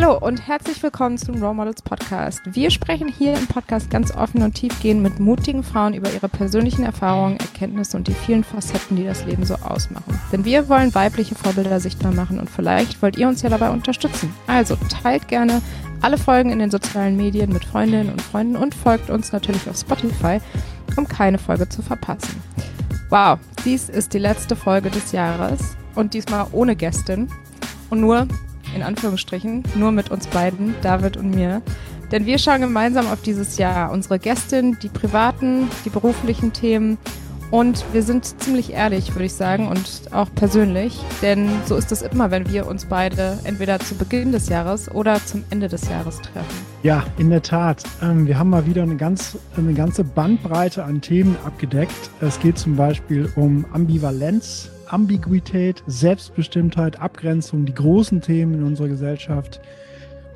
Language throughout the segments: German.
Hallo und herzlich willkommen zum Role Models Podcast. Wir sprechen hier im Podcast ganz offen und tiefgehend mit mutigen Frauen über ihre persönlichen Erfahrungen, Erkenntnisse und die vielen Facetten, die das Leben so ausmachen. Denn wir wollen weibliche Vorbilder sichtbar machen und vielleicht wollt ihr uns ja dabei unterstützen. Also teilt gerne alle Folgen in den sozialen Medien mit Freundinnen und Freunden und folgt uns natürlich auf Spotify, um keine Folge zu verpassen. Wow, dies ist die letzte Folge des Jahres und diesmal ohne Gästin und nur in Anführungsstrichen, nur mit uns beiden, David und mir. Denn wir schauen gemeinsam auf dieses Jahr, unsere Gästin, die privaten, die beruflichen Themen. Und wir sind ziemlich ehrlich, würde ich sagen, und auch persönlich. Denn so ist es immer, wenn wir uns beide entweder zu Beginn des Jahres oder zum Ende des Jahres treffen. Ja, in der Tat. Ähm, wir haben mal wieder eine, ganz, eine ganze Bandbreite an Themen abgedeckt. Es geht zum Beispiel um Ambivalenz, Ambiguität, Selbstbestimmtheit, Abgrenzung, die großen Themen in unserer Gesellschaft,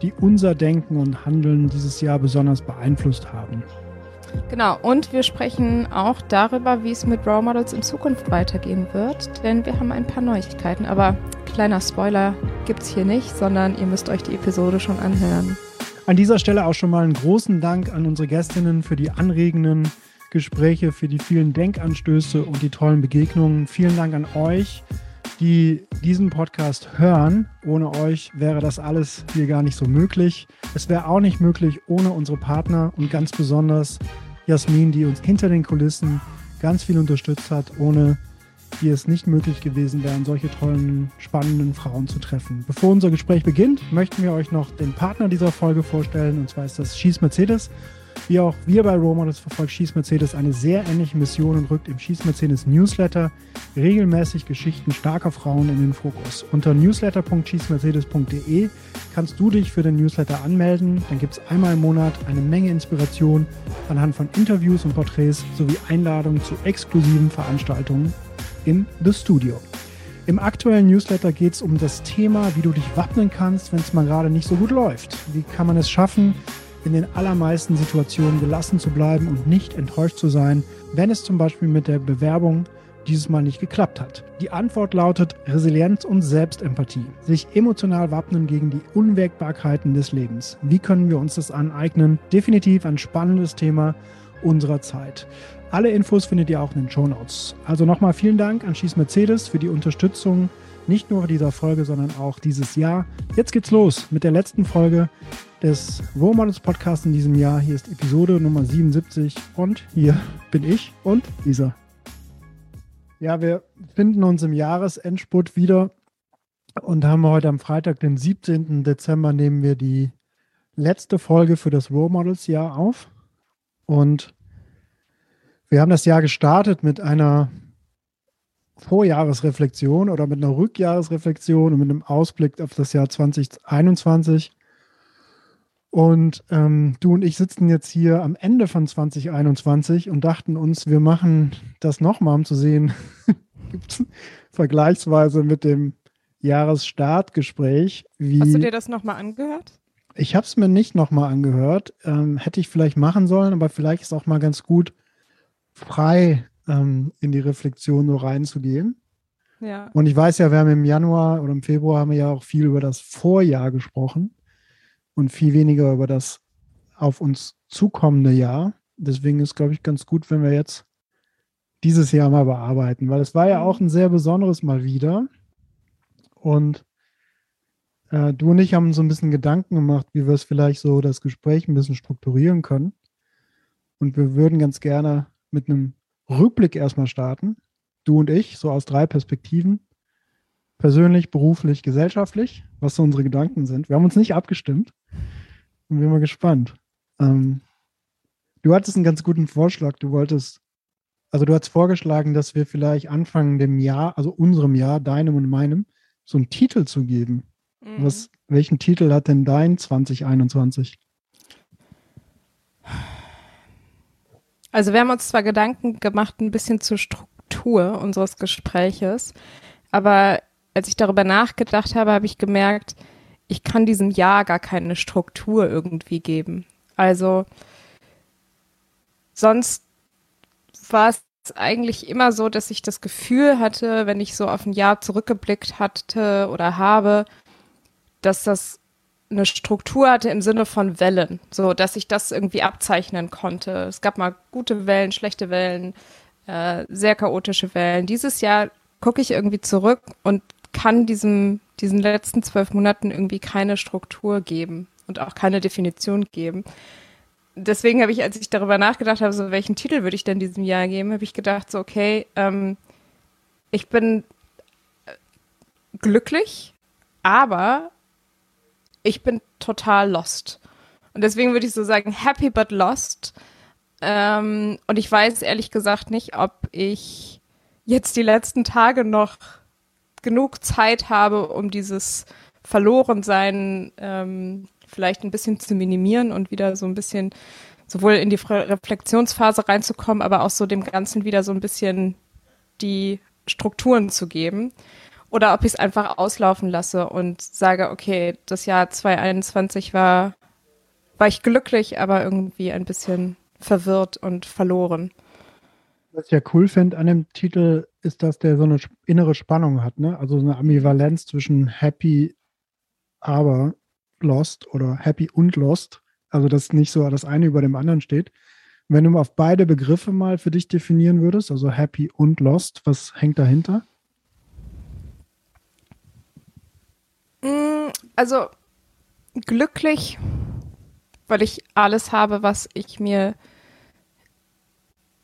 die unser Denken und Handeln dieses Jahr besonders beeinflusst haben. Genau, und wir sprechen auch darüber, wie es mit Raw Models in Zukunft weitergehen wird, denn wir haben ein paar Neuigkeiten. Aber kleiner Spoiler gibt es hier nicht, sondern ihr müsst euch die Episode schon anhören. An dieser Stelle auch schon mal einen großen Dank an unsere Gästinnen für die anregenden Gespräche, für die vielen Denkanstöße und die tollen Begegnungen. Vielen Dank an euch, die diesen Podcast hören. Ohne euch wäre das alles hier gar nicht so möglich. Es wäre auch nicht möglich ohne unsere Partner und ganz besonders Jasmin, die uns hinter den Kulissen ganz viel unterstützt hat, ohne die es nicht möglich gewesen wären, solche tollen, spannenden Frauen zu treffen. Bevor unser Gespräch beginnt, möchten wir euch noch den Partner dieser Folge vorstellen, und zwar ist das Schieß Mercedes. Wie auch wir bei Role verfolgt Schieß Mercedes eine sehr ähnliche Mission und rückt im Schieß Mercedes Newsletter regelmäßig Geschichten starker Frauen in den Fokus. Unter newsletter.schießmercedes.de kannst du dich für den Newsletter anmelden. Dann gibt es einmal im Monat eine Menge Inspiration anhand von Interviews und Porträts sowie Einladungen zu exklusiven Veranstaltungen im The Studio. Im aktuellen Newsletter geht es um das Thema, wie du dich wappnen kannst, wenn es mal gerade nicht so gut läuft. Wie kann man es schaffen, in den allermeisten Situationen gelassen zu bleiben und nicht enttäuscht zu sein, wenn es zum Beispiel mit der Bewerbung dieses Mal nicht geklappt hat. Die Antwort lautet Resilienz und Selbstempathie. Sich emotional wappnen gegen die Unwägbarkeiten des Lebens. Wie können wir uns das aneignen? Definitiv ein spannendes Thema unserer Zeit. Alle Infos findet ihr auch in den Show Notes. Also nochmal vielen Dank an Schieß Mercedes für die Unterstützung nicht nur dieser Folge, sondern auch dieses Jahr. Jetzt geht's los mit der letzten Folge des Role Models Podcasts in diesem Jahr. Hier ist Episode Nummer 77 und hier bin ich und Lisa. Ja, wir finden uns im Jahresendspurt wieder und haben heute am Freitag, den 17. Dezember, nehmen wir die letzte Folge für das Role Models Jahr auf. Und wir haben das Jahr gestartet mit einer Vorjahresreflexion oder mit einer Rückjahresreflexion und mit einem Ausblick auf das Jahr 2021. Und ähm, du und ich sitzen jetzt hier am Ende von 2021 und dachten uns, wir machen das nochmal, um zu sehen, vergleichsweise mit dem Jahresstartgespräch. Wie Hast du dir das nochmal angehört? Ich habe es mir nicht nochmal angehört. Ähm, hätte ich vielleicht machen sollen, aber vielleicht ist auch mal ganz gut, frei ähm, in die Reflexion so reinzugehen. Ja. Und ich weiß ja, wir haben im Januar oder im Februar haben wir ja auch viel über das Vorjahr gesprochen und viel weniger über das auf uns zukommende Jahr. Deswegen ist, glaube ich, ganz gut, wenn wir jetzt dieses Jahr mal bearbeiten, weil es war ja auch ein sehr besonderes Mal wieder. Und äh, du und ich haben so ein bisschen Gedanken gemacht, wie wir es vielleicht so das Gespräch ein bisschen strukturieren können. Und wir würden ganz gerne mit einem Rückblick erstmal starten. Du und ich, so aus drei Perspektiven. Persönlich, beruflich, gesellschaftlich, was so unsere Gedanken sind. Wir haben uns nicht abgestimmt. Und bin mal gespannt. Ähm, du hattest einen ganz guten Vorschlag. Du wolltest, also du hast vorgeschlagen, dass wir vielleicht anfangen dem Jahr, also unserem Jahr, deinem und meinem, so einen Titel zu geben. Mhm. Was, welchen Titel hat denn dein 2021? Also wir haben uns zwar Gedanken gemacht, ein bisschen zur Struktur unseres Gespräches, aber als ich darüber nachgedacht habe, habe ich gemerkt, ich kann diesem Jahr gar keine Struktur irgendwie geben. Also sonst war es eigentlich immer so, dass ich das Gefühl hatte, wenn ich so auf ein Jahr zurückgeblickt hatte oder habe, dass das eine Struktur hatte im Sinne von Wellen, so dass ich das irgendwie abzeichnen konnte. Es gab mal gute Wellen, schlechte Wellen, äh, sehr chaotische Wellen. Dieses Jahr gucke ich irgendwie zurück und kann diesem, diesen letzten zwölf Monaten irgendwie keine Struktur geben und auch keine Definition geben. Deswegen habe ich, als ich darüber nachgedacht habe, so welchen Titel würde ich denn diesem Jahr geben, habe ich gedacht, so okay, ähm, ich bin äh, glücklich, aber ich bin total lost. Und deswegen würde ich so sagen, happy but lost. Ähm, und ich weiß ehrlich gesagt nicht, ob ich jetzt die letzten Tage noch genug Zeit habe, um dieses Verlorensein ähm, vielleicht ein bisschen zu minimieren und wieder so ein bisschen sowohl in die Reflexionsphase reinzukommen, aber auch so dem Ganzen wieder so ein bisschen die Strukturen zu geben. Oder ob ich es einfach auslaufen lasse und sage, okay, das Jahr 2021 war, war ich glücklich, aber irgendwie ein bisschen verwirrt und verloren. Was ich ja cool finde an dem Titel, ist, dass der so eine innere Spannung hat, ne? Also so eine Ambivalenz zwischen happy, aber lost oder happy und lost. Also dass nicht so das eine über dem anderen steht. Wenn du auf beide Begriffe mal für dich definieren würdest, also happy und lost, was hängt dahinter? Also glücklich, weil ich alles habe, was ich mir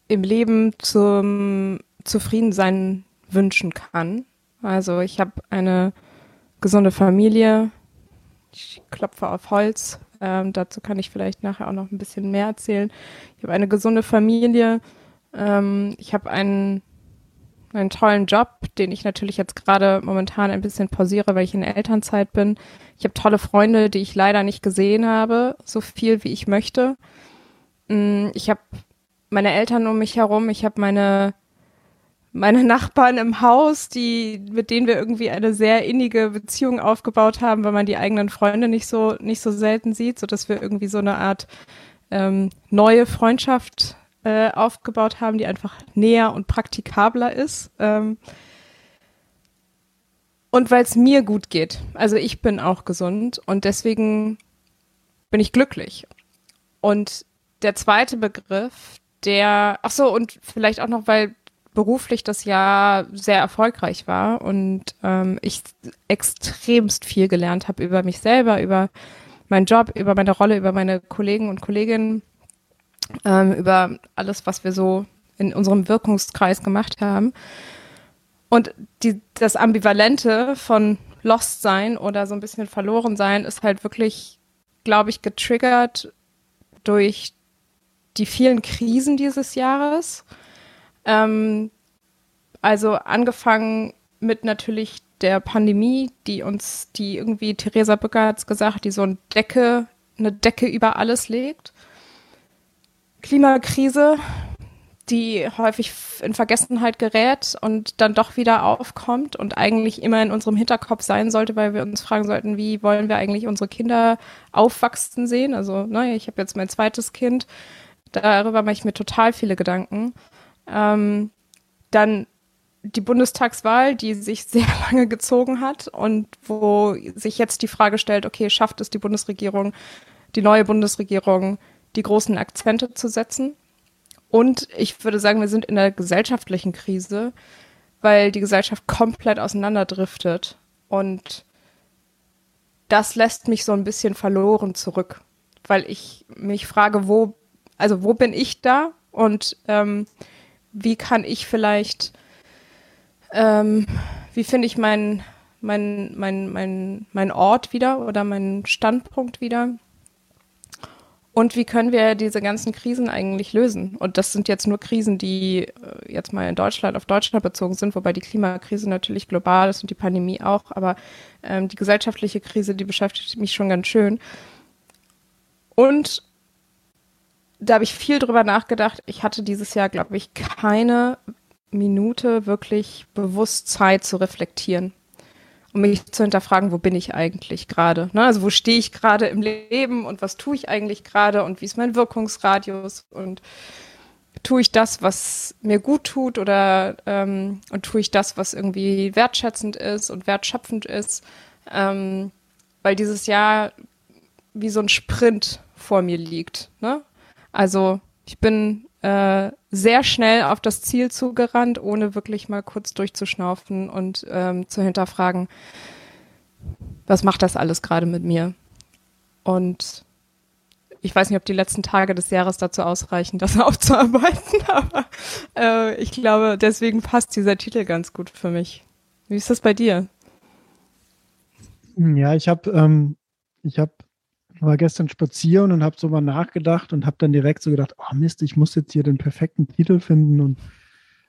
im Leben zum Zufriedensein wünschen kann. Also ich habe eine gesunde Familie. Ich klopfe auf Holz. Ähm, dazu kann ich vielleicht nachher auch noch ein bisschen mehr erzählen. Ich habe eine gesunde Familie. Ähm, ich habe einen, einen tollen Job, den ich natürlich jetzt gerade momentan ein bisschen pausiere, weil ich in der Elternzeit bin. Ich habe tolle Freunde, die ich leider nicht gesehen habe, so viel wie ich möchte. Mm, ich habe meine Eltern um mich herum, ich habe meine meine Nachbarn im Haus, die mit denen wir irgendwie eine sehr innige Beziehung aufgebaut haben, weil man die eigenen Freunde nicht so nicht so selten sieht, so dass wir irgendwie so eine Art ähm, neue Freundschaft äh, aufgebaut haben, die einfach näher und praktikabler ist. Ähm, und weil es mir gut geht. Also ich bin auch gesund und deswegen bin ich glücklich. Und der zweite Begriff, der, ach so, und vielleicht auch noch, weil beruflich das Jahr sehr erfolgreich war und ähm, ich extremst viel gelernt habe über mich selber, über meinen Job, über meine Rolle, über meine Kollegen und Kolleginnen, ähm, über alles, was wir so in unserem Wirkungskreis gemacht haben. Und die, das Ambivalente von Lost sein oder so ein bisschen verloren sein ist halt wirklich, glaube ich, getriggert durch die vielen Krisen dieses Jahres. Ähm, also angefangen mit natürlich der Pandemie, die uns, die irgendwie, Theresa Bücker hat es gesagt, die so eine Decke, eine Decke über alles legt. Klimakrise, die häufig in Vergessenheit gerät und dann doch wieder aufkommt und eigentlich immer in unserem Hinterkopf sein sollte, weil wir uns fragen sollten, wie wollen wir eigentlich unsere Kinder aufwachsen sehen? Also, ne, ich habe jetzt mein zweites Kind Darüber mache ich mir total viele Gedanken. Ähm, dann die Bundestagswahl, die sich sehr lange gezogen hat und wo sich jetzt die Frage stellt, okay, schafft es die Bundesregierung, die neue Bundesregierung, die großen Akzente zu setzen? Und ich würde sagen, wir sind in einer gesellschaftlichen Krise, weil die Gesellschaft komplett auseinanderdriftet. Und das lässt mich so ein bisschen verloren zurück, weil ich mich frage, wo also wo bin ich da und ähm, wie kann ich vielleicht, ähm, wie finde ich meinen mein, mein, mein, mein Ort wieder oder meinen Standpunkt wieder? Und wie können wir diese ganzen Krisen eigentlich lösen? Und das sind jetzt nur Krisen, die äh, jetzt mal in Deutschland auf Deutschland bezogen sind, wobei die Klimakrise natürlich global ist und die Pandemie auch. Aber ähm, die gesellschaftliche Krise, die beschäftigt mich schon ganz schön. Und da habe ich viel drüber nachgedacht. Ich hatte dieses Jahr, glaube ich, keine Minute wirklich bewusst Zeit zu reflektieren um mich zu hinterfragen, wo bin ich eigentlich gerade? Ne? Also wo stehe ich gerade im Leben und was tue ich eigentlich gerade und wie ist mein Wirkungsradius und tue ich das, was mir gut tut oder ähm, und tue ich das, was irgendwie wertschätzend ist und wertschöpfend ist? Ähm, weil dieses Jahr wie so ein Sprint vor mir liegt. Ne? Also ich bin äh, sehr schnell auf das Ziel zugerannt, ohne wirklich mal kurz durchzuschnaufen und ähm, zu hinterfragen, was macht das alles gerade mit mir? Und ich weiß nicht, ob die letzten Tage des Jahres dazu ausreichen, das aufzuarbeiten, aber äh, ich glaube, deswegen passt dieser Titel ganz gut für mich. Wie ist das bei dir? Ja, ich habe, ähm, ich habe, war gestern spazieren und habe so mal nachgedacht und habe dann direkt so gedacht, oh Mist, ich muss jetzt hier den perfekten Titel finden und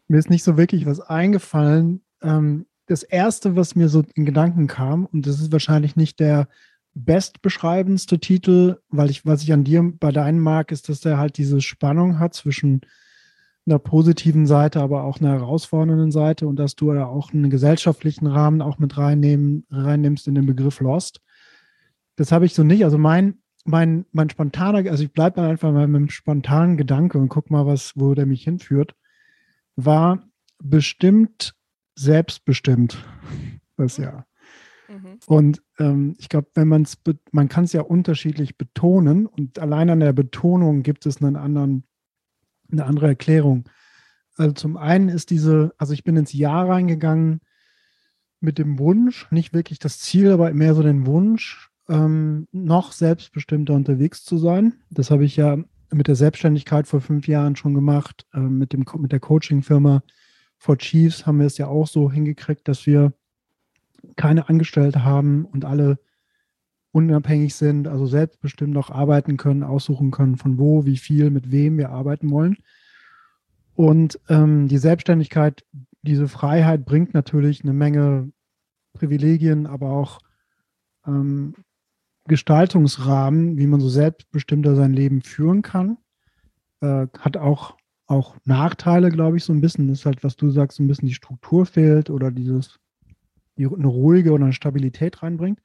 mir ist nicht so wirklich was eingefallen. Ähm, das erste, was mir so in Gedanken kam, und das ist wahrscheinlich nicht der bestbeschreibendste Titel, weil ich, was ich an dir bei deinem mag, ist, dass der halt diese Spannung hat zwischen einer positiven Seite, aber auch einer herausfordernden Seite und dass du da auch einen gesellschaftlichen Rahmen auch mit reinnehmen, reinnimmst in den Begriff Lost. Das habe ich so nicht. Also mein, mein, mein spontaner, also ich bleibe dann einfach mal mit einem spontanen Gedanke und guck mal, was, wo der mich hinführt, war bestimmt selbstbestimmt das Jahr. Mhm. Und ähm, ich glaube, wenn man es, man kann es ja unterschiedlich betonen und allein an der Betonung gibt es einen anderen, eine andere Erklärung. Also zum einen ist diese, also ich bin ins Jahr reingegangen mit dem Wunsch, nicht wirklich das Ziel, aber mehr so den Wunsch, ähm, noch selbstbestimmter unterwegs zu sein. Das habe ich ja mit der Selbstständigkeit vor fünf Jahren schon gemacht. Äh, mit, dem, mit der Coaching-Firma For Chiefs haben wir es ja auch so hingekriegt, dass wir keine Angestellte haben und alle unabhängig sind, also selbstbestimmt auch arbeiten können, aussuchen können, von wo, wie viel, mit wem wir arbeiten wollen. Und ähm, die Selbstständigkeit, diese Freiheit bringt natürlich eine Menge Privilegien, aber auch ähm, Gestaltungsrahmen, wie man so selbstbestimmter sein Leben führen kann. Äh, hat auch, auch Nachteile, glaube ich, so ein bisschen. Das ist halt, was du sagst, so ein bisschen die Struktur fehlt oder dieses die eine ruhige oder eine Stabilität reinbringt.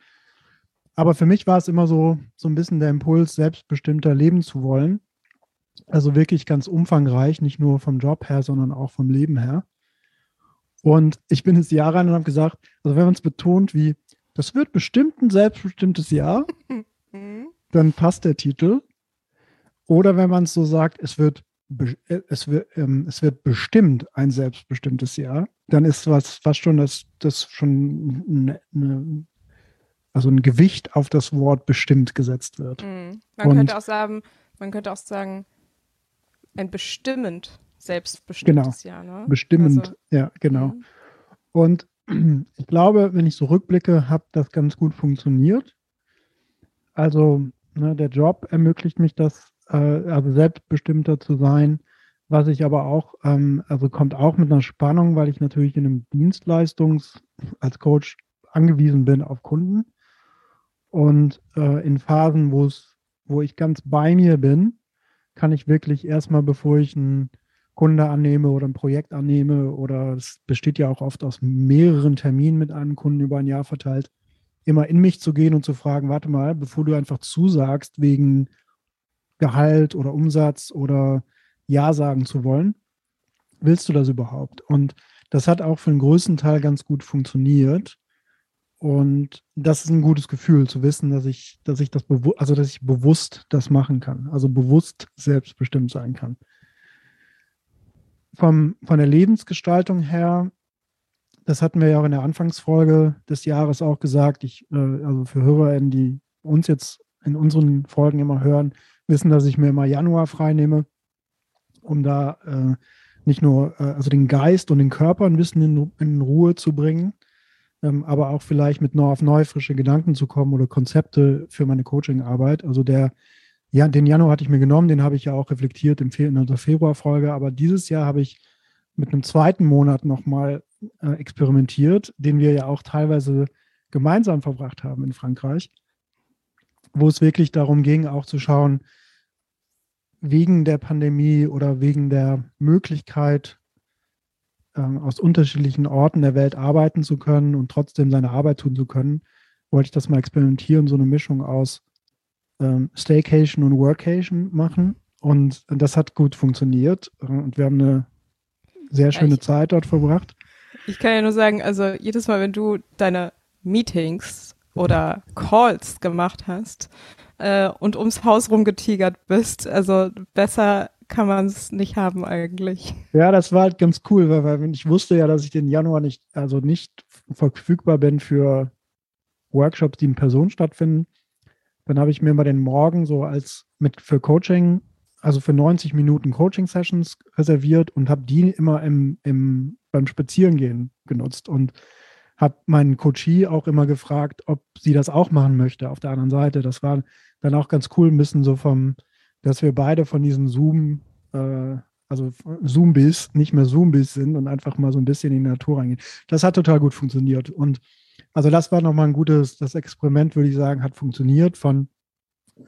Aber für mich war es immer so, so ein bisschen der Impuls, selbstbestimmter leben zu wollen. Also wirklich ganz umfangreich, nicht nur vom Job her, sondern auch vom Leben her. Und ich bin ins Jahr rein und habe gesagt, also wenn man es betont wie, das wird bestimmt ein selbstbestimmtes Jahr, dann passt der Titel. Oder wenn man es so sagt, es wird es wird, ähm, es wird bestimmt ein selbstbestimmtes Jahr, dann ist was fast schon das, das schon eine, eine, also ein Gewicht auf das Wort bestimmt gesetzt wird. Mhm. Man Und, könnte auch sagen, man könnte auch sagen, ein bestimmend selbstbestimmtes genau, Jahr. Ne? Bestimmend, also, ja, genau. Mhm. Und ich glaube, wenn ich so rückblicke, hat das ganz gut funktioniert. Also ne, der Job ermöglicht mich das äh, also selbstbestimmter zu sein, was ich aber auch, ähm, also kommt auch mit einer Spannung, weil ich natürlich in einem Dienstleistungs, als Coach angewiesen bin auf Kunden. Und äh, in Phasen, wo es, wo ich ganz bei mir bin, kann ich wirklich erstmal, bevor ich einen Kunde annehme oder ein Projekt annehme, oder es besteht ja auch oft aus mehreren Terminen mit einem Kunden über ein Jahr verteilt, immer in mich zu gehen und zu fragen, warte mal, bevor du einfach zusagst wegen Gehalt oder Umsatz oder Ja sagen zu wollen. Willst du das überhaupt? Und das hat auch für den größten Teil ganz gut funktioniert. Und das ist ein gutes Gefühl zu wissen, dass ich, dass ich das also dass ich bewusst das machen kann, also bewusst selbstbestimmt sein kann. Vom, von der Lebensgestaltung her, das hatten wir ja auch in der Anfangsfolge des Jahres auch gesagt, ich, äh, also für HörerInnen, die uns jetzt in unseren Folgen immer hören, wissen, dass ich mir immer Januar freinehme, um da äh, nicht nur, äh, also den Geist und den Körper ein bisschen in, in Ruhe zu bringen, ähm, aber auch vielleicht mit neu auf neu frische Gedanken zu kommen oder Konzepte für meine Coachingarbeit. Also der, ja, den Januar hatte ich mir genommen, den habe ich ja auch reflektiert in unserer Februarfolge, aber dieses Jahr habe ich mit einem zweiten Monat nochmal äh, experimentiert, den wir ja auch teilweise gemeinsam verbracht haben in Frankreich wo es wirklich darum ging, auch zu schauen, wegen der Pandemie oder wegen der Möglichkeit, ähm, aus unterschiedlichen Orten der Welt arbeiten zu können und trotzdem seine Arbeit tun zu können, wollte ich das mal experimentieren, so eine Mischung aus ähm, Staycation und Workation machen. Und das hat gut funktioniert. Und wir haben eine sehr schöne ich, Zeit dort verbracht. Ich kann ja nur sagen, also jedes Mal, wenn du deine Meetings oder Calls gemacht hast, äh, und ums Haus rumgetigert bist. Also besser kann man es nicht haben eigentlich. Ja, das war halt ganz cool, weil, weil ich wusste ja, dass ich den Januar nicht, also nicht verfügbar bin für Workshops, die in Person stattfinden. Dann habe ich mir mal den Morgen so als mit für Coaching, also für 90 Minuten Coaching-Sessions reserviert und habe die immer im, im, beim Spazierengehen genutzt und habe meinen Coachie auch immer gefragt, ob sie das auch machen möchte auf der anderen Seite. Das war dann auch ganz cool, ein bisschen so vom, dass wir beide von diesen Zoom, äh, also Zoom-Biss, nicht mehr Zoom-Biss sind und einfach mal so ein bisschen in die Natur reingehen. Das hat total gut funktioniert. Und also das war nochmal ein gutes, das Experiment, würde ich sagen, hat funktioniert, von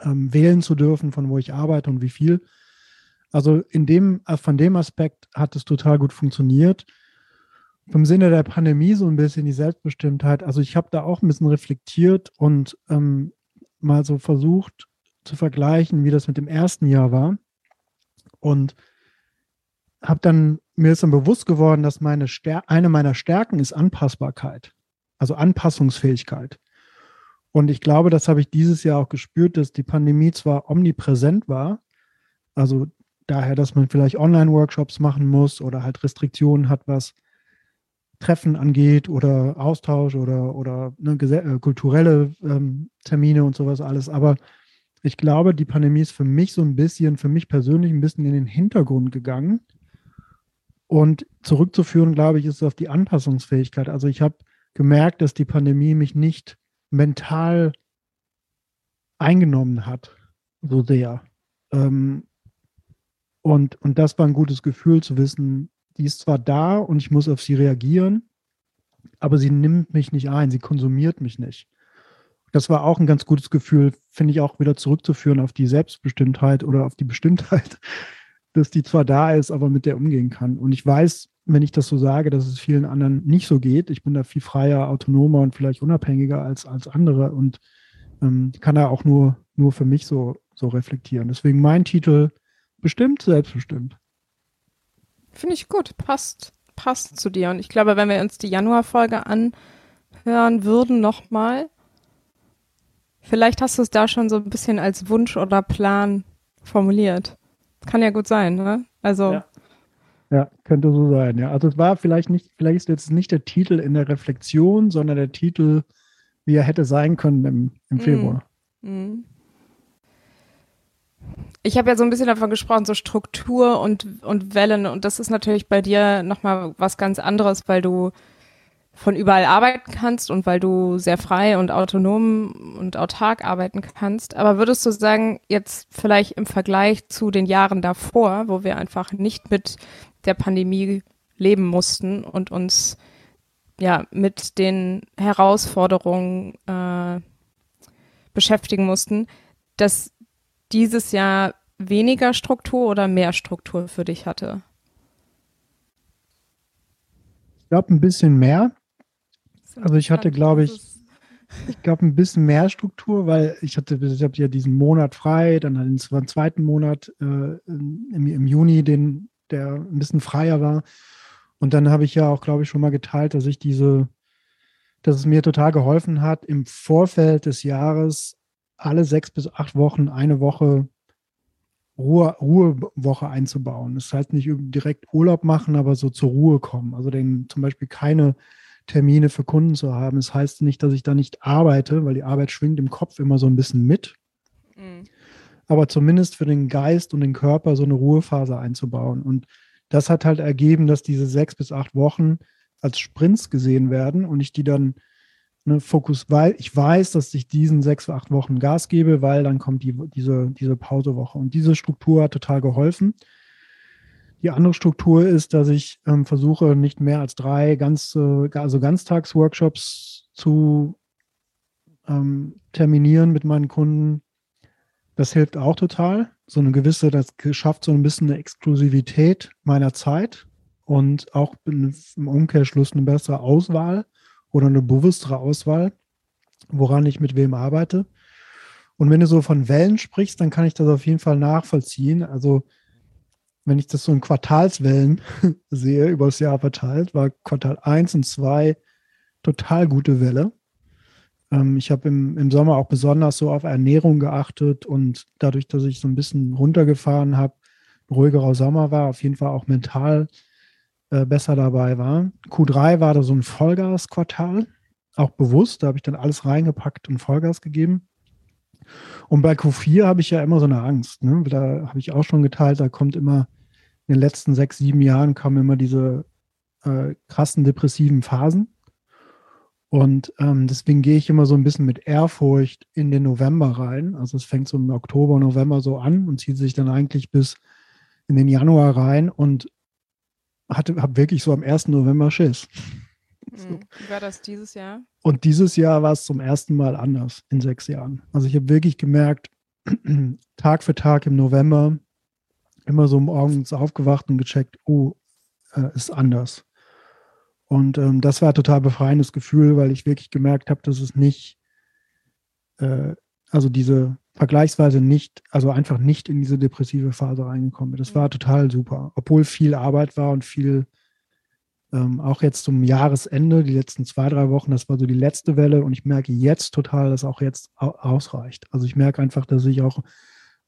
ähm, wählen zu dürfen, von wo ich arbeite und wie viel. Also in dem, äh, von dem Aspekt hat es total gut funktioniert. Vom Sinne der Pandemie so ein bisschen die Selbstbestimmtheit. Also ich habe da auch ein bisschen reflektiert und ähm, mal so versucht zu vergleichen, wie das mit dem ersten Jahr war. Und habe dann, mir ist dann bewusst geworden, dass meine Stär eine meiner Stärken ist Anpassbarkeit, also Anpassungsfähigkeit. Und ich glaube, das habe ich dieses Jahr auch gespürt, dass die Pandemie zwar omnipräsent war, also daher, dass man vielleicht Online-Workshops machen muss oder halt Restriktionen hat, was Treffen angeht oder Austausch oder, oder ne, äh, kulturelle ähm, Termine und sowas alles. Aber ich glaube, die Pandemie ist für mich so ein bisschen, für mich persönlich ein bisschen in den Hintergrund gegangen. Und zurückzuführen, glaube ich, ist auf die Anpassungsfähigkeit. Also ich habe gemerkt, dass die Pandemie mich nicht mental eingenommen hat, so sehr. Ähm, und, und das war ein gutes Gefühl zu wissen, die ist zwar da und ich muss auf sie reagieren, aber sie nimmt mich nicht ein, sie konsumiert mich nicht. Das war auch ein ganz gutes Gefühl, finde ich auch wieder zurückzuführen auf die Selbstbestimmtheit oder auf die Bestimmtheit, dass die zwar da ist, aber mit der umgehen kann. Und ich weiß, wenn ich das so sage, dass es vielen anderen nicht so geht. Ich bin da viel freier, autonomer und vielleicht unabhängiger als, als andere und ähm, kann da auch nur, nur für mich so, so reflektieren. Deswegen mein Titel bestimmt, selbstbestimmt. Finde ich gut, passt, passt zu dir. Und ich glaube, wenn wir uns die Januarfolge anhören würden nochmal, vielleicht hast du es da schon so ein bisschen als Wunsch oder Plan formuliert. Kann ja gut sein, ne? Also. Ja. Ja. könnte so sein, ja. Also es war vielleicht nicht, vielleicht ist jetzt nicht der Titel in der Reflexion, sondern der Titel, wie er hätte sein können im, im mm. Februar. Mm. Mm. Ich habe ja so ein bisschen davon gesprochen, so Struktur und, und Wellen. Und das ist natürlich bei dir nochmal was ganz anderes, weil du von überall arbeiten kannst und weil du sehr frei und autonom und autark arbeiten kannst. Aber würdest du sagen, jetzt vielleicht im Vergleich zu den Jahren davor, wo wir einfach nicht mit der Pandemie leben mussten und uns ja mit den Herausforderungen äh, beschäftigen mussten, dass dieses Jahr weniger Struktur oder mehr Struktur für dich hatte? Ich glaube, ein bisschen mehr. Also ich hatte, glaube ich, ich glaube, ein bisschen mehr Struktur, weil ich hatte, ich habe ja diesen Monat frei, dann einen zweiten Monat äh, im, im, Juni, den, der ein bisschen freier war. Und dann habe ich ja auch, glaube ich, schon mal geteilt, dass ich diese, dass es mir total geholfen hat, im Vorfeld des Jahres alle sechs bis acht Wochen eine Woche Ruhe, Ruhewoche einzubauen. Das heißt nicht direkt Urlaub machen, aber so zur Ruhe kommen. Also den, zum Beispiel keine Termine für Kunden zu haben. Das heißt nicht, dass ich da nicht arbeite, weil die Arbeit schwingt im Kopf immer so ein bisschen mit. Aber zumindest für den Geist und den Körper so eine Ruhephase einzubauen. Und das hat halt ergeben, dass diese sechs bis acht Wochen als Sprints gesehen werden und ich die dann ne, Fokus, weil ich weiß, dass ich diesen sechs, acht Wochen Gas gebe, weil dann kommt die, diese, diese Pausewoche. Und diese Struktur hat total geholfen. Die andere Struktur ist, dass ich ähm, versuche, nicht mehr als drei ganz, also Ganztagsworkshops zu ähm, terminieren mit meinen Kunden. Das hilft auch total. So eine gewisse, das schafft so ein bisschen eine Exklusivität meiner Zeit und auch im Umkehrschluss eine bessere Auswahl oder eine bewusstere Auswahl, woran ich mit wem arbeite. Und wenn du so von Wellen sprichst, dann kann ich das auf jeden Fall nachvollziehen. Also wenn ich das so in Quartalswellen sehe, übers Jahr verteilt, war Quartal 1 und 2 total gute Welle. Ähm, ich habe im, im Sommer auch besonders so auf Ernährung geachtet und dadurch, dass ich so ein bisschen runtergefahren habe, ruhigerer Sommer war, auf jeden Fall auch mental äh, besser dabei war. Q3 war da so ein Vollgas-Quartal, auch bewusst, da habe ich dann alles reingepackt und Vollgas gegeben. Und bei Q4 habe ich ja immer so eine Angst. Ne? Da habe ich auch schon geteilt, da kommt immer in den letzten sechs, sieben Jahren kamen immer diese äh, krassen depressiven Phasen. Und ähm, deswegen gehe ich immer so ein bisschen mit Ehrfurcht in den November rein. Also es fängt so im Oktober, November so an und zieht sich dann eigentlich bis in den Januar rein und habe wirklich so am 1. November Schiss. So. Hm, wie war das dieses Jahr? Und dieses Jahr war es zum ersten Mal anders in sechs Jahren. Also ich habe wirklich gemerkt, Tag für Tag im November, immer so morgens aufgewacht und gecheckt, oh, äh, ist anders. Und ähm, das war ein total befreiendes Gefühl, weil ich wirklich gemerkt habe, dass es nicht, äh, also diese vergleichsweise nicht, also einfach nicht in diese depressive Phase reingekommen bin. Das war total super, obwohl viel Arbeit war und viel, ähm, auch jetzt zum Jahresende, die letzten zwei, drei Wochen, das war so die letzte Welle und ich merke jetzt total, dass auch jetzt ausreicht. Also ich merke einfach, dass ich auch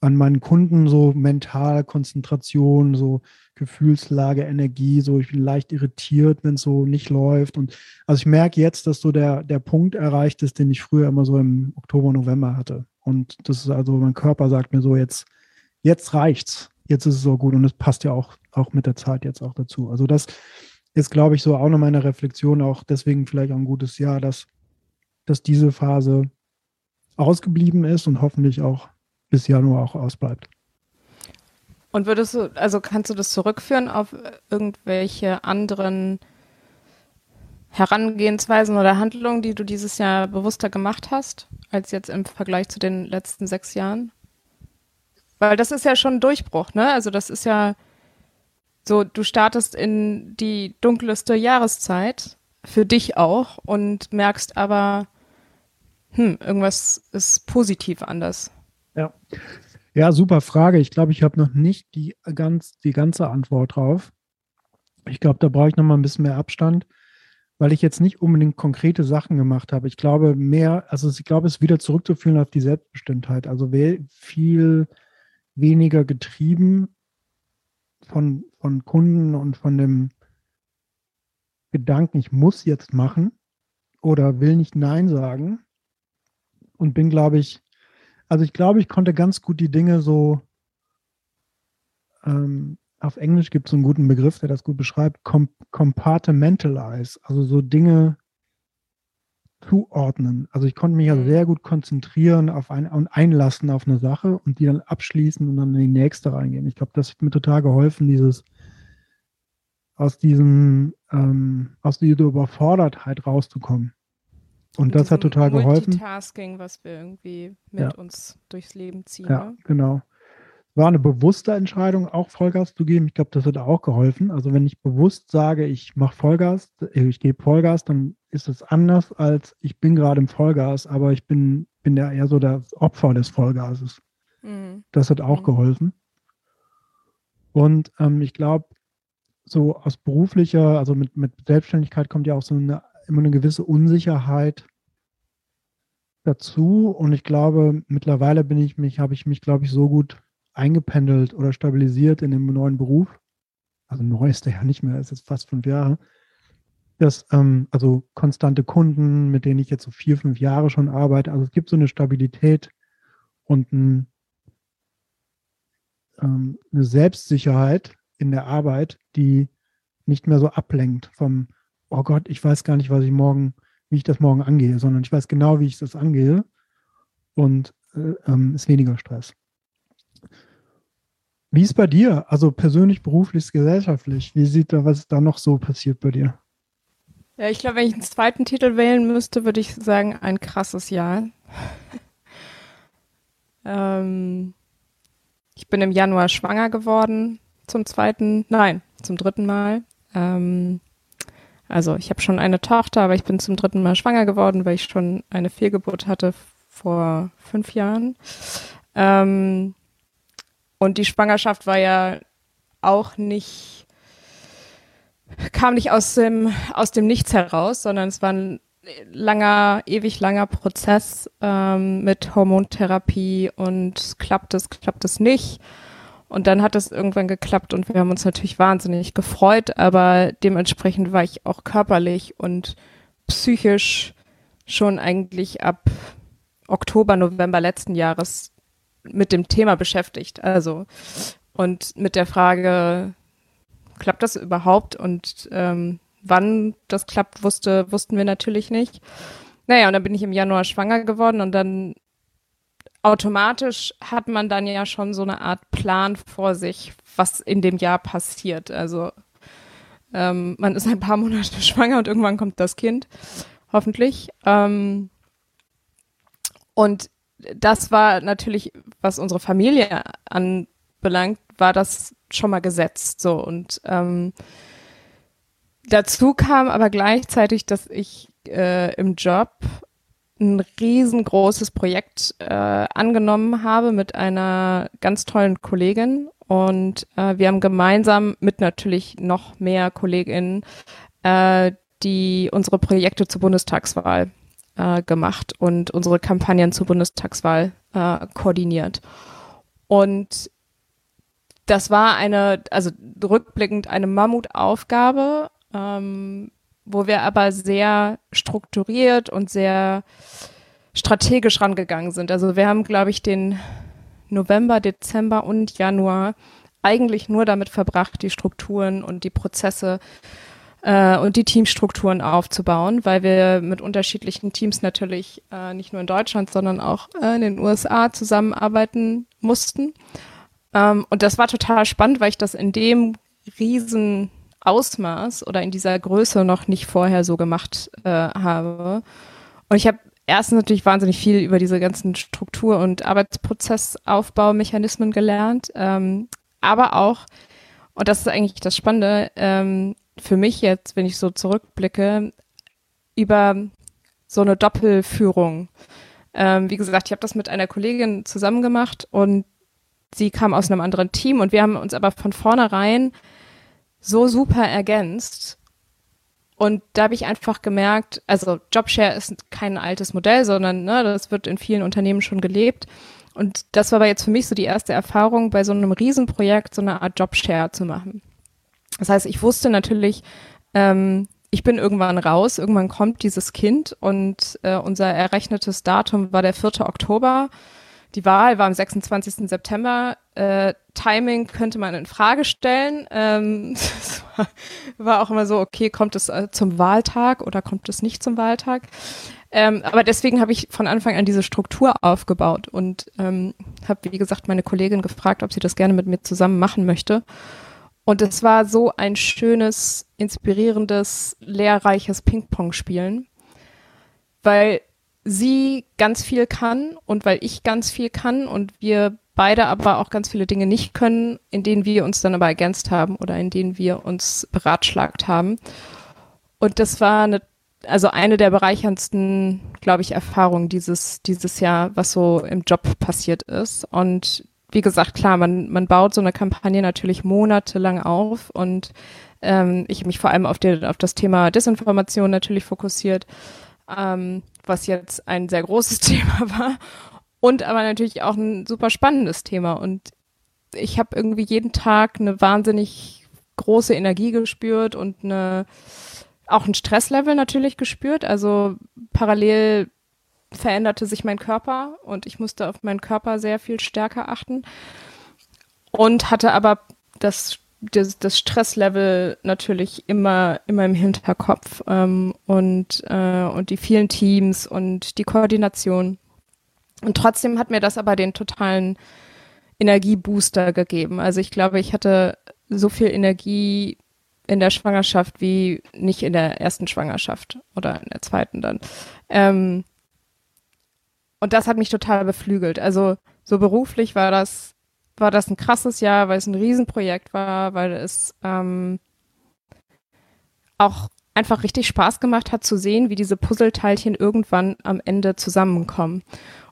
an meinen Kunden so mental Konzentration, so Gefühlslage, Energie, so ich bin leicht irritiert, wenn es so nicht läuft. Und also ich merke jetzt, dass so der, der Punkt erreicht ist, den ich früher immer so im Oktober, November hatte. Und das ist also, mein Körper sagt mir so, jetzt, jetzt reicht's. Jetzt ist es so gut und es passt ja auch, auch mit der Zeit jetzt auch dazu. Also das ist, glaube ich, so auch noch meine Reflexion, auch deswegen vielleicht auch ein gutes Jahr, dass, dass diese Phase ausgeblieben ist und hoffentlich auch bis Januar auch ausbleibt. Und würdest du, also kannst du das zurückführen auf irgendwelche anderen Herangehensweisen oder Handlungen, die du dieses Jahr bewusster gemacht hast, als jetzt im Vergleich zu den letzten sechs Jahren? Weil das ist ja schon ein Durchbruch, ne? Also das ist ja so, du startest in die dunkelste Jahreszeit, für dich auch, und merkst aber, hm, irgendwas ist positiv anders. Ja. Ja, super Frage. Ich glaube, ich habe noch nicht die, ganz, die ganze Antwort drauf. Ich glaube, da brauche ich noch mal ein bisschen mehr Abstand, weil ich jetzt nicht unbedingt konkrete Sachen gemacht habe. Ich glaube mehr, also ich glaube, es ist wieder zurückzuführen auf die Selbstbestimmtheit. Also viel weniger getrieben von, von Kunden und von dem Gedanken, ich muss jetzt machen oder will nicht Nein sagen und bin, glaube ich, also ich glaube, ich konnte ganz gut die Dinge so, ähm, auf Englisch gibt es einen guten Begriff, der das gut beschreibt, compartmentalize, also so Dinge zuordnen. Also ich konnte mich ja mhm. sehr gut konzentrieren auf ein, und einlassen auf eine Sache und die dann abschließen und dann in die nächste reingehen. Ich glaube, das hat mir total geholfen, dieses aus diesem, ähm, aus dieser Überfordertheit rauszukommen. Und das hat total geholfen. Multitasking, was wir irgendwie mit ja. uns durchs Leben ziehen. Ja, ne? genau. War eine bewusste Entscheidung, auch Vollgas zu geben. Ich glaube, das hat auch geholfen. Also wenn ich bewusst sage, ich mache Vollgas, ich gebe Vollgas, dann ist es anders, als ich bin gerade im Vollgas, aber ich bin, bin ja eher so das Opfer des Vollgases. Mhm. Das hat auch mhm. geholfen. Und ähm, ich glaube, so aus beruflicher, also mit, mit Selbstständigkeit kommt ja auch so eine immer eine gewisse Unsicherheit dazu. Und ich glaube, mittlerweile bin ich mich, habe ich mich, glaube ich, so gut eingependelt oder stabilisiert in dem neuen Beruf. Also neu ist der ja nicht mehr, ist jetzt fast fünf Jahre. Das, ähm, also konstante Kunden, mit denen ich jetzt so vier, fünf Jahre schon arbeite. Also es gibt so eine Stabilität und ein, ähm, eine Selbstsicherheit in der Arbeit, die nicht mehr so ablenkt vom, oh Gott, ich weiß gar nicht, was ich morgen, wie ich das morgen angehe, sondern ich weiß genau, wie ich das angehe und äh, ähm, ist weniger Stress. Wie ist bei dir? Also persönlich, beruflich, gesellschaftlich? Wie sieht da, was da noch so passiert bei dir? Ja, ich glaube, wenn ich einen zweiten Titel wählen müsste, würde ich sagen, ein krasses Jahr. ähm, ich bin im Januar schwanger geworden, zum zweiten, nein, zum dritten Mal. Ähm, also ich habe schon eine Tochter, aber ich bin zum dritten Mal schwanger geworden, weil ich schon eine Fehlgeburt hatte vor fünf Jahren. Ähm, und die Schwangerschaft war ja auch nicht, kam nicht aus dem, aus dem Nichts heraus, sondern es war ein langer, ewig langer Prozess ähm, mit Hormontherapie und klappt es, klappt es nicht. Und dann hat es irgendwann geklappt und wir haben uns natürlich wahnsinnig gefreut, aber dementsprechend war ich auch körperlich und psychisch schon eigentlich ab Oktober, November letzten Jahres mit dem Thema beschäftigt. Also und mit der Frage, klappt das überhaupt? Und ähm, wann das klappt, wusste, wussten wir natürlich nicht. Naja, und dann bin ich im Januar schwanger geworden und dann automatisch hat man dann ja schon so eine Art Plan vor sich, was in dem Jahr passiert. Also ähm, man ist ein paar Monate schwanger und irgendwann kommt das Kind, hoffentlich. Ähm, und das war natürlich, was unsere Familie anbelangt, war das schon mal gesetzt. So und ähm, dazu kam aber gleichzeitig, dass ich äh, im Job ein riesengroßes Projekt äh, angenommen habe mit einer ganz tollen Kollegin und äh, wir haben gemeinsam mit natürlich noch mehr Kolleginnen äh, die unsere Projekte zur Bundestagswahl äh, gemacht und unsere Kampagnen zur Bundestagswahl äh, koordiniert. Und das war eine, also rückblickend eine Mammutaufgabe, ähm, wo wir aber sehr strukturiert und sehr strategisch rangegangen sind. Also wir haben, glaube ich, den November, Dezember und Januar eigentlich nur damit verbracht, die Strukturen und die Prozesse äh, und die Teamstrukturen aufzubauen, weil wir mit unterschiedlichen Teams natürlich äh, nicht nur in Deutschland, sondern auch äh, in den USA zusammenarbeiten mussten. Ähm, und das war total spannend, weil ich das in dem riesen Ausmaß oder in dieser Größe noch nicht vorher so gemacht äh, habe. Und ich habe erstens natürlich wahnsinnig viel über diese ganzen Struktur- und Arbeitsprozessaufbaumechanismen gelernt, ähm, aber auch, und das ist eigentlich das Spannende, ähm, für mich jetzt, wenn ich so zurückblicke, über so eine Doppelführung. Ähm, wie gesagt, ich habe das mit einer Kollegin zusammen gemacht und sie kam aus einem anderen Team und wir haben uns aber von vornherein so super ergänzt. Und da habe ich einfach gemerkt, also Jobshare ist kein altes Modell, sondern ne, das wird in vielen Unternehmen schon gelebt. Und das war aber jetzt für mich so die erste Erfahrung, bei so einem Riesenprojekt so eine Art Jobshare zu machen. Das heißt, ich wusste natürlich, ähm, ich bin irgendwann raus, irgendwann kommt dieses Kind und äh, unser errechnetes Datum war der 4. Oktober. Die Wahl war am 26. September. Äh, Timing könnte man in Frage stellen. Ähm, war, war, auch immer so, okay, kommt es äh, zum Wahltag oder kommt es nicht zum Wahltag? Ähm, aber deswegen habe ich von Anfang an diese Struktur aufgebaut und ähm, habe, wie gesagt, meine Kollegin gefragt, ob sie das gerne mit mir zusammen machen möchte. Und es war so ein schönes, inspirierendes, lehrreiches Ping-Pong-Spielen, weil sie ganz viel kann und weil ich ganz viel kann und wir beide aber auch ganz viele Dinge nicht können, in denen wir uns dann aber ergänzt haben oder in denen wir uns beratschlagt haben. Und das war eine, also eine der bereicherndsten, glaube ich, Erfahrungen dieses, dieses Jahr, was so im Job passiert ist. Und wie gesagt, klar, man, man baut so eine Kampagne natürlich monatelang auf und ähm, ich habe mich vor allem auf, die, auf das Thema Desinformation natürlich fokussiert, ähm, was jetzt ein sehr großes Thema war und aber natürlich auch ein super spannendes Thema und ich habe irgendwie jeden Tag eine wahnsinnig große Energie gespürt und eine auch ein Stresslevel natürlich gespürt. Also parallel veränderte sich mein Körper und ich musste auf meinen Körper sehr viel stärker achten und hatte aber das das, das Stresslevel natürlich immer immer im Hinterkopf ähm, und äh, und die vielen Teams und die Koordination und trotzdem hat mir das aber den totalen Energiebooster gegeben. Also ich glaube, ich hatte so viel Energie in der Schwangerschaft wie nicht in der ersten Schwangerschaft oder in der zweiten dann. Ähm, und das hat mich total beflügelt. Also so beruflich war das, war das ein krasses Jahr, weil es ein Riesenprojekt war, weil es ähm, auch einfach richtig Spaß gemacht hat zu sehen, wie diese Puzzleteilchen irgendwann am Ende zusammenkommen.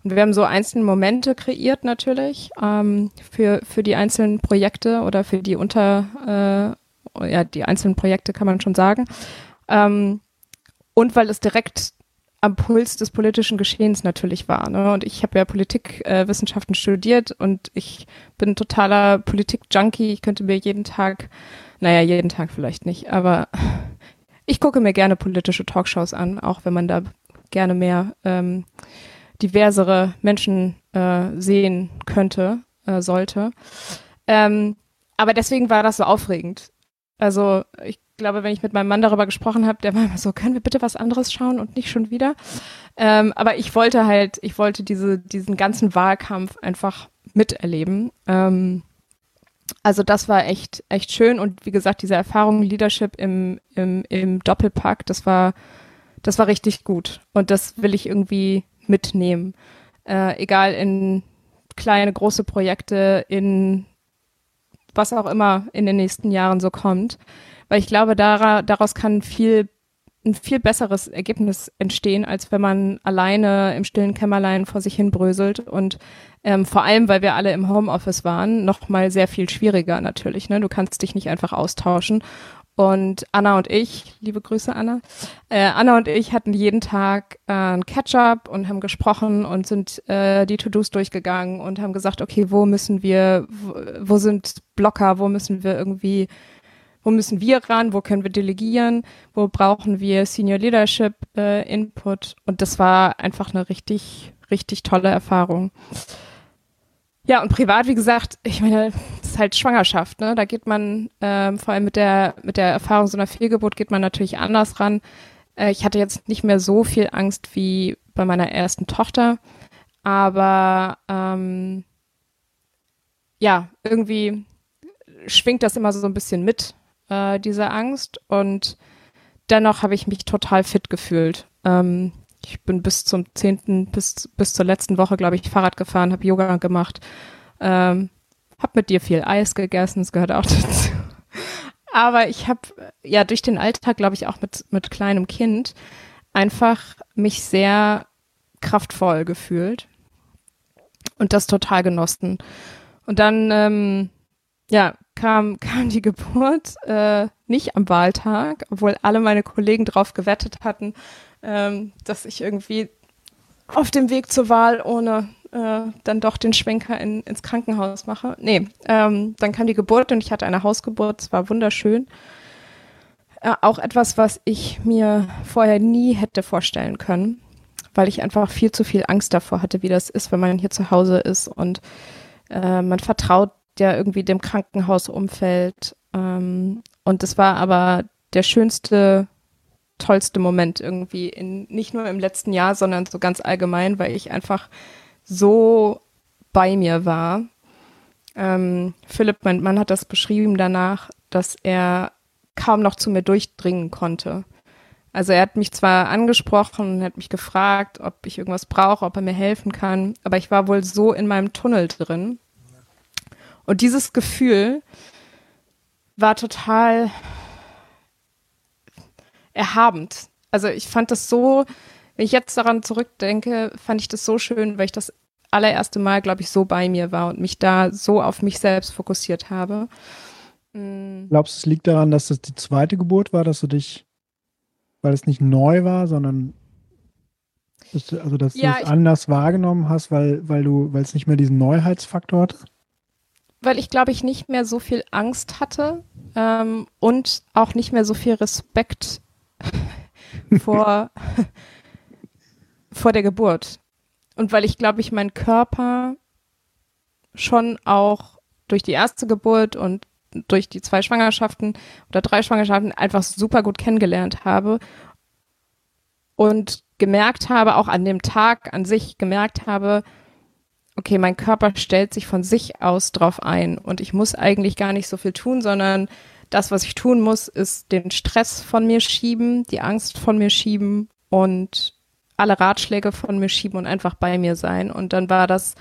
Und wir haben so einzelne Momente kreiert natürlich ähm, für, für die einzelnen Projekte oder für die unter, äh, ja, die einzelnen Projekte kann man schon sagen. Ähm, und weil es direkt am Puls des politischen Geschehens natürlich war. Ne? Und ich habe ja Politikwissenschaften äh, studiert und ich bin totaler Politik-Junkie. Ich könnte mir jeden Tag, naja, jeden Tag vielleicht nicht, aber ich gucke mir gerne politische Talkshows an, auch wenn man da gerne mehr ähm, diversere Menschen äh, sehen könnte, äh, sollte. Ähm, aber deswegen war das so aufregend. Also ich glaube, wenn ich mit meinem Mann darüber gesprochen habe, der war immer so, können wir bitte was anderes schauen und nicht schon wieder. Ähm, aber ich wollte halt, ich wollte diese, diesen ganzen Wahlkampf einfach miterleben. Ähm, also das war echt, echt schön und wie gesagt, diese Erfahrung Leadership im, im, im Doppelpack, das war, das war richtig gut und das will ich irgendwie mitnehmen. Äh, egal in kleine, große Projekte, in was auch immer in den nächsten Jahren so kommt. Weil ich glaube, daraus kann viel ein viel besseres Ergebnis entstehen, als wenn man alleine im stillen Kämmerlein vor sich hin bröselt und ähm, vor allem, weil wir alle im Homeoffice waren, noch mal sehr viel schwieriger natürlich. Ne? Du kannst dich nicht einfach austauschen. Und Anna und ich, liebe Grüße Anna, äh, Anna und ich hatten jeden Tag äh, ein Catch-up und haben gesprochen und sind äh, die To-Dos durchgegangen und haben gesagt, okay, wo müssen wir, wo, wo sind Blocker, wo müssen wir irgendwie wo müssen wir ran, wo können wir delegieren, wo brauchen wir Senior Leadership äh, Input. Und das war einfach eine richtig, richtig tolle Erfahrung. Ja, und privat, wie gesagt, ich meine, das ist halt Schwangerschaft, ne? Da geht man, ähm, vor allem mit der, mit der Erfahrung so einer Fehlgeburt geht man natürlich anders ran. Äh, ich hatte jetzt nicht mehr so viel Angst wie bei meiner ersten Tochter, aber ähm, ja, irgendwie schwingt das immer so ein bisschen mit, äh, diese Angst. Und dennoch habe ich mich total fit gefühlt. Ähm, ich bin bis zum zehnten, bis, bis zur letzten Woche, glaube ich, Fahrrad gefahren, habe Yoga gemacht, ähm, habe mit dir viel Eis gegessen, das gehört auch dazu. Aber ich habe ja durch den Alltag, glaube ich, auch mit, mit kleinem Kind einfach mich sehr kraftvoll gefühlt und das total genossen. Und dann, ähm, ja, kam, kam die Geburt äh, nicht am Wahltag, obwohl alle meine Kollegen darauf gewettet hatten, ähm, dass ich irgendwie auf dem Weg zur Wahl ohne äh, dann doch den Schwenker in, ins Krankenhaus mache. Nee, ähm, dann kam die Geburt und ich hatte eine Hausgeburt, es war wunderschön. Äh, auch etwas, was ich mir vorher nie hätte vorstellen können, weil ich einfach viel zu viel Angst davor hatte, wie das ist, wenn man hier zu Hause ist und äh, man vertraut ja irgendwie dem Krankenhausumfeld. Ähm, und es war aber der schönste, tollste Moment irgendwie in, nicht nur im letzten Jahr, sondern so ganz allgemein, weil ich einfach so bei mir war. Ähm, Philipp, mein Mann, hat das beschrieben danach, dass er kaum noch zu mir durchdringen konnte. Also er hat mich zwar angesprochen, hat mich gefragt, ob ich irgendwas brauche, ob er mir helfen kann, aber ich war wohl so in meinem Tunnel drin, und dieses Gefühl war total erhabend. Also ich fand das so, wenn ich jetzt daran zurückdenke, fand ich das so schön, weil ich das allererste Mal, glaube ich, so bei mir war und mich da so auf mich selbst fokussiert habe. Mhm. Glaubst du, es liegt daran, dass das die zweite Geburt war, dass du dich, weil es nicht neu war, sondern also dass ja, du es anders wahrgenommen hast, weil, weil du, weil es nicht mehr diesen Neuheitsfaktor hatte? Weil ich glaube ich nicht mehr so viel Angst hatte ähm, und auch nicht mehr so viel Respekt vor, vor der Geburt. Und weil ich glaube ich meinen Körper schon auch durch die erste Geburt und durch die zwei Schwangerschaften oder drei Schwangerschaften einfach super gut kennengelernt habe und gemerkt habe, auch an dem Tag an sich gemerkt habe, okay, mein Körper stellt sich von sich aus drauf ein und ich muss eigentlich gar nicht so viel tun, sondern das, was ich tun muss, ist den Stress von mir schieben, die Angst von mir schieben und alle Ratschläge von mir schieben und einfach bei mir sein. Und dann war das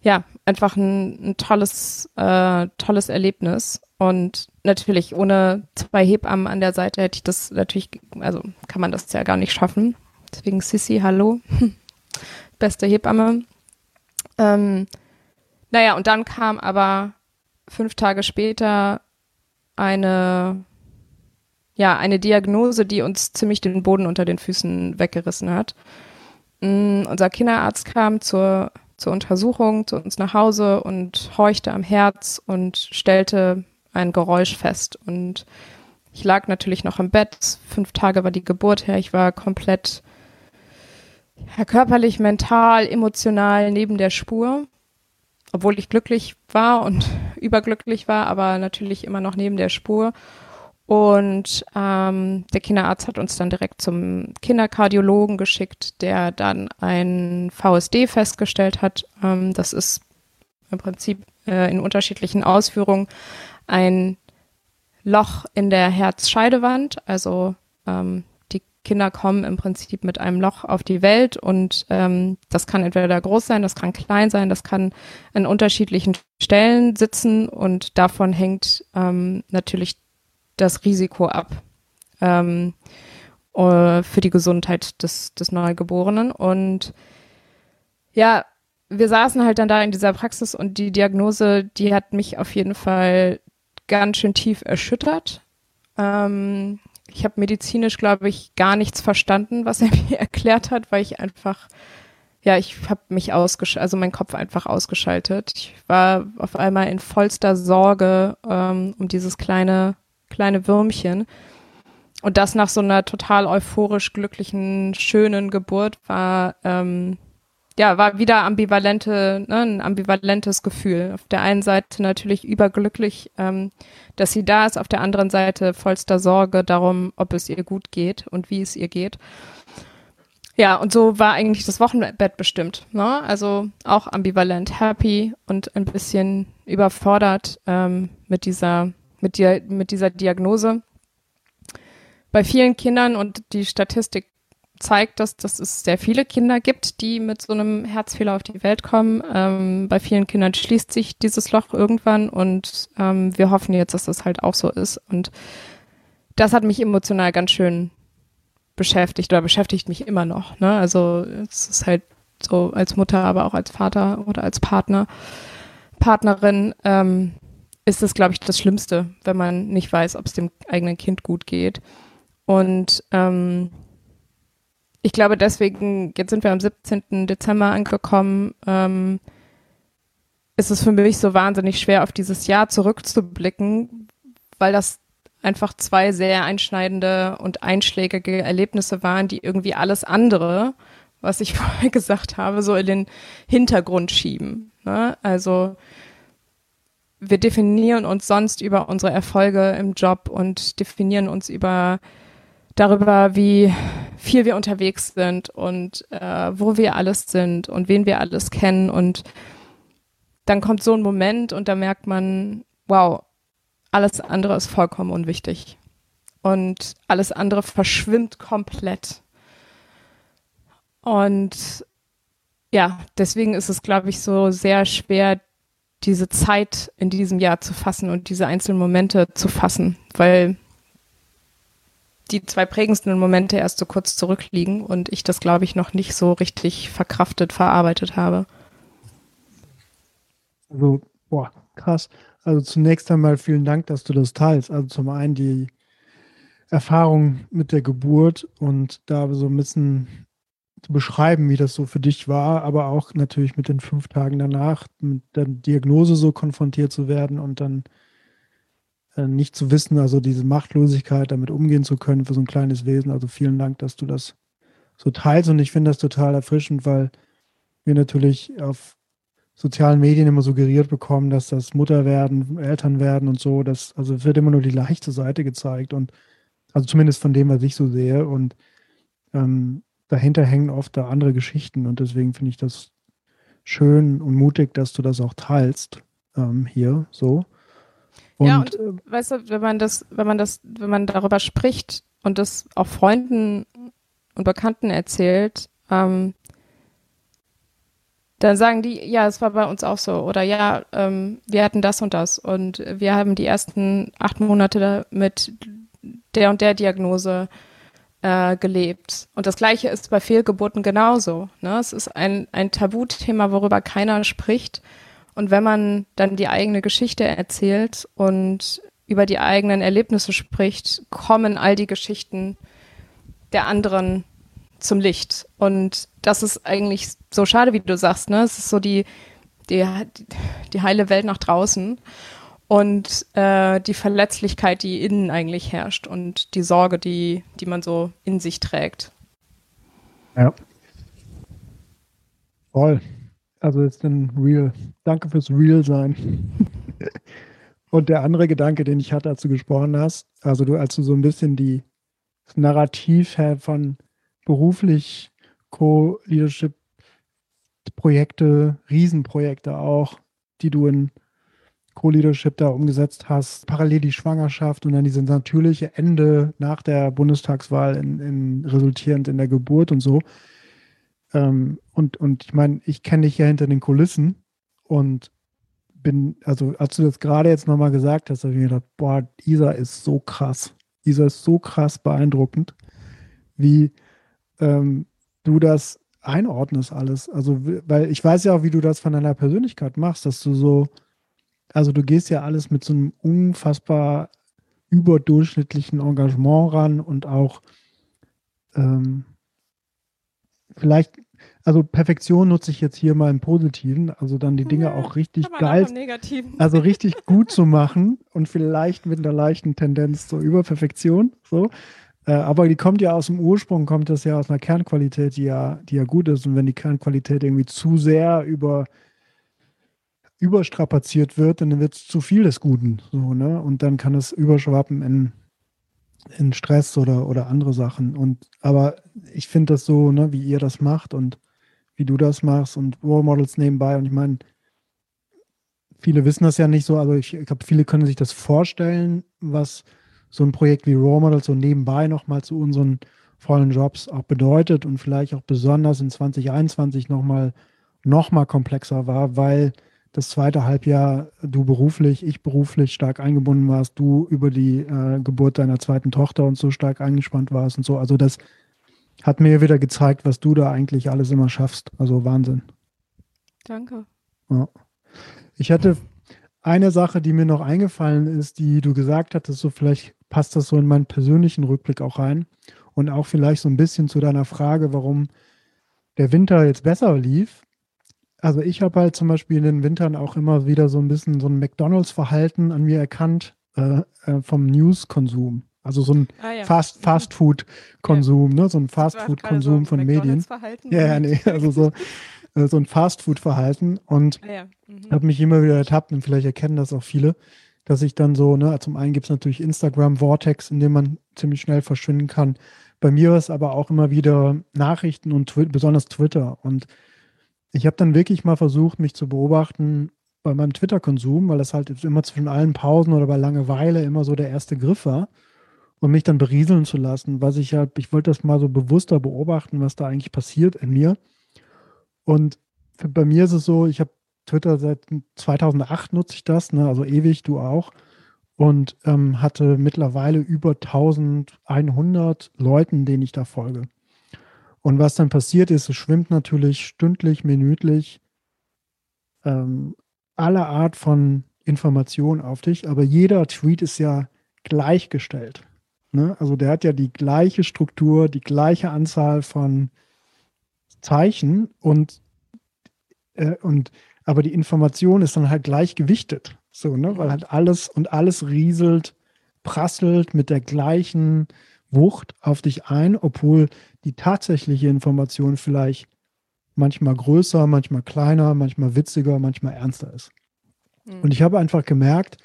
ja einfach ein, ein tolles, äh, tolles Erlebnis. Und natürlich ohne zwei Hebammen an der Seite hätte ich das natürlich, also kann man das ja gar nicht schaffen. Deswegen Sissy, hallo. Beste Hebamme. Ähm, naja, und dann kam aber fünf Tage später eine ja, eine Diagnose, die uns ziemlich den Boden unter den Füßen weggerissen hat. Mm, unser Kinderarzt kam zur, zur Untersuchung zu uns nach Hause und horchte am Herz und stellte ein Geräusch fest. Und ich lag natürlich noch im Bett. Fünf Tage war die Geburt her. Ich war komplett körperlich, mental, emotional neben der Spur. Obwohl ich glücklich war und überglücklich war, aber natürlich immer noch neben der Spur. Und ähm, der Kinderarzt hat uns dann direkt zum Kinderkardiologen geschickt, der dann ein VSD festgestellt hat. Ähm, das ist im Prinzip äh, in unterschiedlichen Ausführungen ein Loch in der Herzscheidewand. Also ähm, Kinder kommen im Prinzip mit einem Loch auf die Welt und ähm, das kann entweder groß sein, das kann klein sein, das kann an unterschiedlichen Stellen sitzen und davon hängt ähm, natürlich das Risiko ab ähm, äh, für die Gesundheit des, des Neugeborenen. Und ja, wir saßen halt dann da in dieser Praxis und die Diagnose, die hat mich auf jeden Fall ganz schön tief erschüttert. Ähm, ich habe medizinisch, glaube ich, gar nichts verstanden, was er mir erklärt hat, weil ich einfach, ja, ich habe mich ausgeschaltet, also mein Kopf einfach ausgeschaltet. Ich war auf einmal in vollster Sorge ähm, um dieses kleine kleine Würmchen. Und das nach so einer total euphorisch glücklichen, schönen Geburt war, ähm, ja, war wieder ambivalente, ne, ein ambivalentes Gefühl. Auf der einen Seite natürlich überglücklich, ähm, dass sie da ist, auf der anderen Seite vollster Sorge darum, ob es ihr gut geht und wie es ihr geht. Ja, und so war eigentlich das Wochenbett bestimmt. Ne? Also auch ambivalent, happy und ein bisschen überfordert ähm, mit dieser mit, die, mit dieser Diagnose. Bei vielen Kindern und die Statistik zeigt, dass, dass es sehr viele Kinder gibt, die mit so einem Herzfehler auf die Welt kommen. Ähm, bei vielen Kindern schließt sich dieses Loch irgendwann und ähm, wir hoffen jetzt, dass das halt auch so ist. Und das hat mich emotional ganz schön beschäftigt oder beschäftigt mich immer noch. Ne? Also es ist halt so als Mutter, aber auch als Vater oder als Partner, Partnerin. Ähm, ist das, glaube ich, das Schlimmste, wenn man nicht weiß, ob es dem eigenen Kind gut geht. Und ähm, ich glaube deswegen, jetzt sind wir am 17. Dezember angekommen, ähm, ist es für mich so wahnsinnig schwer, auf dieses Jahr zurückzublicken, weil das einfach zwei sehr einschneidende und einschlägige Erlebnisse waren, die irgendwie alles andere, was ich vorher gesagt habe, so in den Hintergrund schieben. Ne? Also wir definieren uns sonst über unsere Erfolge im Job und definieren uns über darüber, wie viel wir unterwegs sind und äh, wo wir alles sind und wen wir alles kennen. Und dann kommt so ein Moment und da merkt man, wow, alles andere ist vollkommen unwichtig. Und alles andere verschwimmt komplett. Und ja, deswegen ist es, glaube ich, so sehr schwer, diese Zeit in diesem Jahr zu fassen und diese einzelnen Momente zu fassen, weil die zwei prägendsten Momente erst so kurz zurückliegen und ich das, glaube ich, noch nicht so richtig verkraftet, verarbeitet habe. Also, boah, krass. Also zunächst einmal vielen Dank, dass du das teilst. Also zum einen die Erfahrung mit der Geburt und da so ein bisschen zu beschreiben, wie das so für dich war, aber auch natürlich mit den fünf Tagen danach, mit der Diagnose so konfrontiert zu werden und dann nicht zu wissen, also diese Machtlosigkeit, damit umgehen zu können für so ein kleines Wesen. Also vielen Dank, dass du das so teilst und ich finde das total erfrischend, weil wir natürlich auf sozialen Medien immer suggeriert bekommen, dass das Mutter werden, Eltern werden und so, das, also wird immer nur die leichte Seite gezeigt und also zumindest von dem, was ich so sehe und ähm, dahinter hängen oft da andere Geschichten und deswegen finde ich das schön und mutig, dass du das auch teilst ähm, hier so. Und, ja, und äh, weißt du, wenn man das, wenn man das, wenn man darüber spricht und das auch Freunden und Bekannten erzählt, ähm, dann sagen die, ja, es war bei uns auch so. Oder ja, ähm, wir hatten das und das. Und wir haben die ersten acht Monate mit der und der Diagnose äh, gelebt. Und das Gleiche ist bei Fehlgeburten genauso. Ne? Es ist ein, ein Tabuthema, worüber keiner spricht. Und wenn man dann die eigene Geschichte erzählt und über die eigenen Erlebnisse spricht, kommen all die Geschichten der anderen zum Licht. Und das ist eigentlich so schade, wie du sagst, ne? Es ist so die, die, die heile Welt nach draußen und äh, die Verletzlichkeit, die innen eigentlich herrscht und die Sorge, die, die man so in sich trägt. Ja. Voll. Also ist ein Real. Danke fürs Real sein. und der andere Gedanke, den ich hatte, als du gesprochen hast, also du, als du so ein bisschen die das Narrativ von beruflich Co-Leadership-Projekte, Riesenprojekte auch, die du in Co-Leadership da umgesetzt hast, parallel die Schwangerschaft und dann dieses natürliche Ende nach der Bundestagswahl in, in resultierend in der Geburt und so. Ähm, und, und ich meine, ich kenne dich ja hinter den Kulissen und bin, also als du das gerade jetzt nochmal gesagt hast, habe ich mir gedacht, boah, Isa ist so krass. Isa ist so krass beeindruckend, wie ähm, du das einordnest alles. Also, weil ich weiß ja auch, wie du das von deiner Persönlichkeit machst, dass du so, also du gehst ja alles mit so einem unfassbar überdurchschnittlichen Engagement ran und auch ähm, vielleicht, also Perfektion nutze ich jetzt hier mal im Positiven, also dann die Dinge auch richtig geil, also richtig gut zu machen und vielleicht mit einer leichten Tendenz zur Überperfektion, so. Äh, aber die kommt ja aus dem Ursprung, kommt das ja aus einer Kernqualität, die ja, die ja gut ist. Und wenn die Kernqualität irgendwie zu sehr über überstrapaziert wird, dann wird es zu viel des Guten. So, ne? Und dann kann es überschwappen in, in Stress oder, oder andere Sachen. Und aber ich finde das so, ne, wie ihr das macht und wie du das machst und Role Models nebenbei. Und ich meine, viele wissen das ja nicht so, also ich, ich glaube, viele können sich das vorstellen, was so ein Projekt wie Role Models so nebenbei nochmal zu unseren vollen Jobs auch bedeutet und vielleicht auch besonders in 2021 nochmal noch mal komplexer war, weil das zweite Halbjahr du beruflich, ich beruflich stark eingebunden warst, du über die äh, Geburt deiner zweiten Tochter und so stark eingespannt warst und so. Also das hat mir wieder gezeigt, was du da eigentlich alles immer schaffst. Also Wahnsinn. Danke. Ja. Ich hatte eine Sache, die mir noch eingefallen ist, die du gesagt hattest, so vielleicht passt das so in meinen persönlichen Rückblick auch rein und auch vielleicht so ein bisschen zu deiner Frage, warum der Winter jetzt besser lief also ich habe halt zum Beispiel in den Wintern auch immer wieder so ein bisschen so ein McDonalds-Verhalten an mir erkannt äh, äh, vom News-Konsum. Also so ein ah, ja. Fast, mhm. Fast Food-Konsum, ja. ne? so ein Fast Food-Konsum so von Medien. Ja, ja, nee, also so, äh, so ein Fast Food-Verhalten. Und ah, ja. mhm. habe mich immer wieder ertappt und vielleicht erkennen das auch viele, dass ich dann so, ne, zum einen gibt es natürlich Instagram Vortex, in dem man ziemlich schnell verschwinden kann. Bei mir ist aber auch immer wieder Nachrichten und Twi besonders Twitter. Und ich habe dann wirklich mal versucht, mich zu beobachten bei meinem Twitter-Konsum, weil das halt immer zwischen allen Pausen oder bei Langeweile immer so der erste Griff war und mich dann berieseln zu lassen, was ich halt, ich wollte das mal so bewusster beobachten, was da eigentlich passiert in mir. Und für, bei mir ist es so, ich habe Twitter seit 2008 nutze ich das, ne, also ewig, du auch. Und ähm, hatte mittlerweile über 1100 Leuten, denen ich da folge. Und was dann passiert ist, es schwimmt natürlich stündlich, minütlich ähm, alle Art von Information auf dich, aber jeder Tweet ist ja gleichgestellt. Ne? Also der hat ja die gleiche Struktur, die gleiche Anzahl von Zeichen und, äh, und aber die Information ist dann halt gleich gewichtet. So, ne? Weil halt alles und alles rieselt, prasselt mit der gleichen Wucht auf dich ein, obwohl die tatsächliche Information vielleicht manchmal größer, manchmal kleiner, manchmal witziger, manchmal ernster ist. Mhm. Und ich habe einfach gemerkt,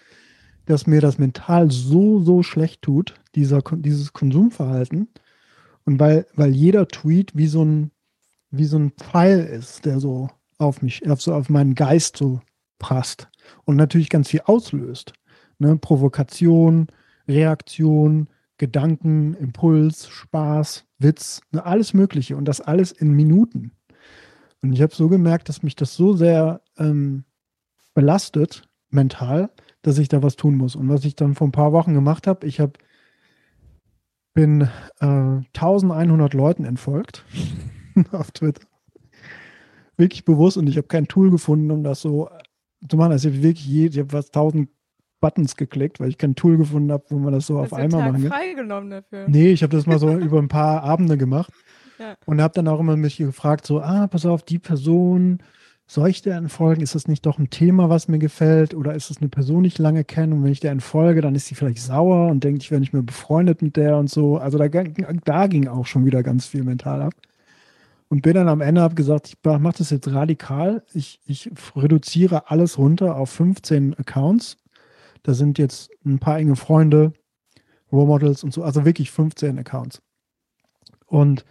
dass mir das mental so, so schlecht tut, dieser, dieses Konsumverhalten. Und weil, weil jeder Tweet wie so ein, wie so ein Pfeil ist, der so auf mich, auf, so auf meinen Geist so prasst und natürlich ganz viel auslöst. Ne? Provokation, Reaktion, Gedanken, Impuls, Spaß, Witz, ne, alles Mögliche und das alles in Minuten. Und ich habe so gemerkt, dass mich das so sehr ähm, belastet, mental, dass ich da was tun muss. Und was ich dann vor ein paar Wochen gemacht habe, ich habe bin äh, 1100 Leuten entfolgt auf Twitter. Wirklich bewusst und ich habe kein Tool gefunden, um das so zu machen. Also ich habe wirklich, je, ich habe was 1000 Buttons geklickt, weil ich kein Tool gefunden habe, wo man das so Hast auf einmal machen kann. freigenommen dafür. Nee, ich habe das mal so über ein paar Abende gemacht Ja. und habe dann auch immer mich gefragt, so, ah, pass auf, die Person, soll ich der entfolgen? Ist das nicht doch ein Thema, was mir gefällt? Oder ist es eine Person, die ich lange kenne? Und wenn ich der entfolge, dann ist sie vielleicht sauer und denkt, ich wäre nicht mehr befreundet mit der und so. Also da, ging- da ging auch schon wieder ganz viel mental ab. Und bin dann am Ende habe gesagt, ich mache das jetzt radikal. Ich, ich reduziere alles runter auf 15 Accounts. Da sind jetzt ein paar enge Freunde, Role Models und so, also wirklich 15 Accounts. Und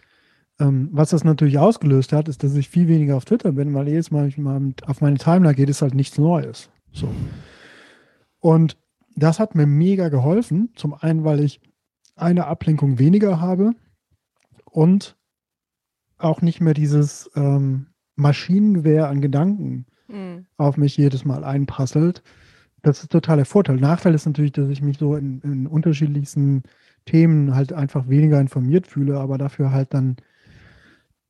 ähm, was das natürlich ausgelöst hat, ist, dass ich viel weniger auf Twitter bin, weil jedes Mal, wenn ich mal auf meine Timeline geht, ist halt nichts Neues. So. Und das hat mir mega geholfen. Zum einen, weil ich eine Ablenkung weniger habe und auch nicht mehr dieses ähm, Maschinengewehr an Gedanken Hm. auf mich jedes Mal einprasselt. Das ist total der Vorteil. Nachteil ist natürlich, dass ich mich so in, in unterschiedlichsten Themen halt einfach weniger informiert fühle, aber dafür halt dann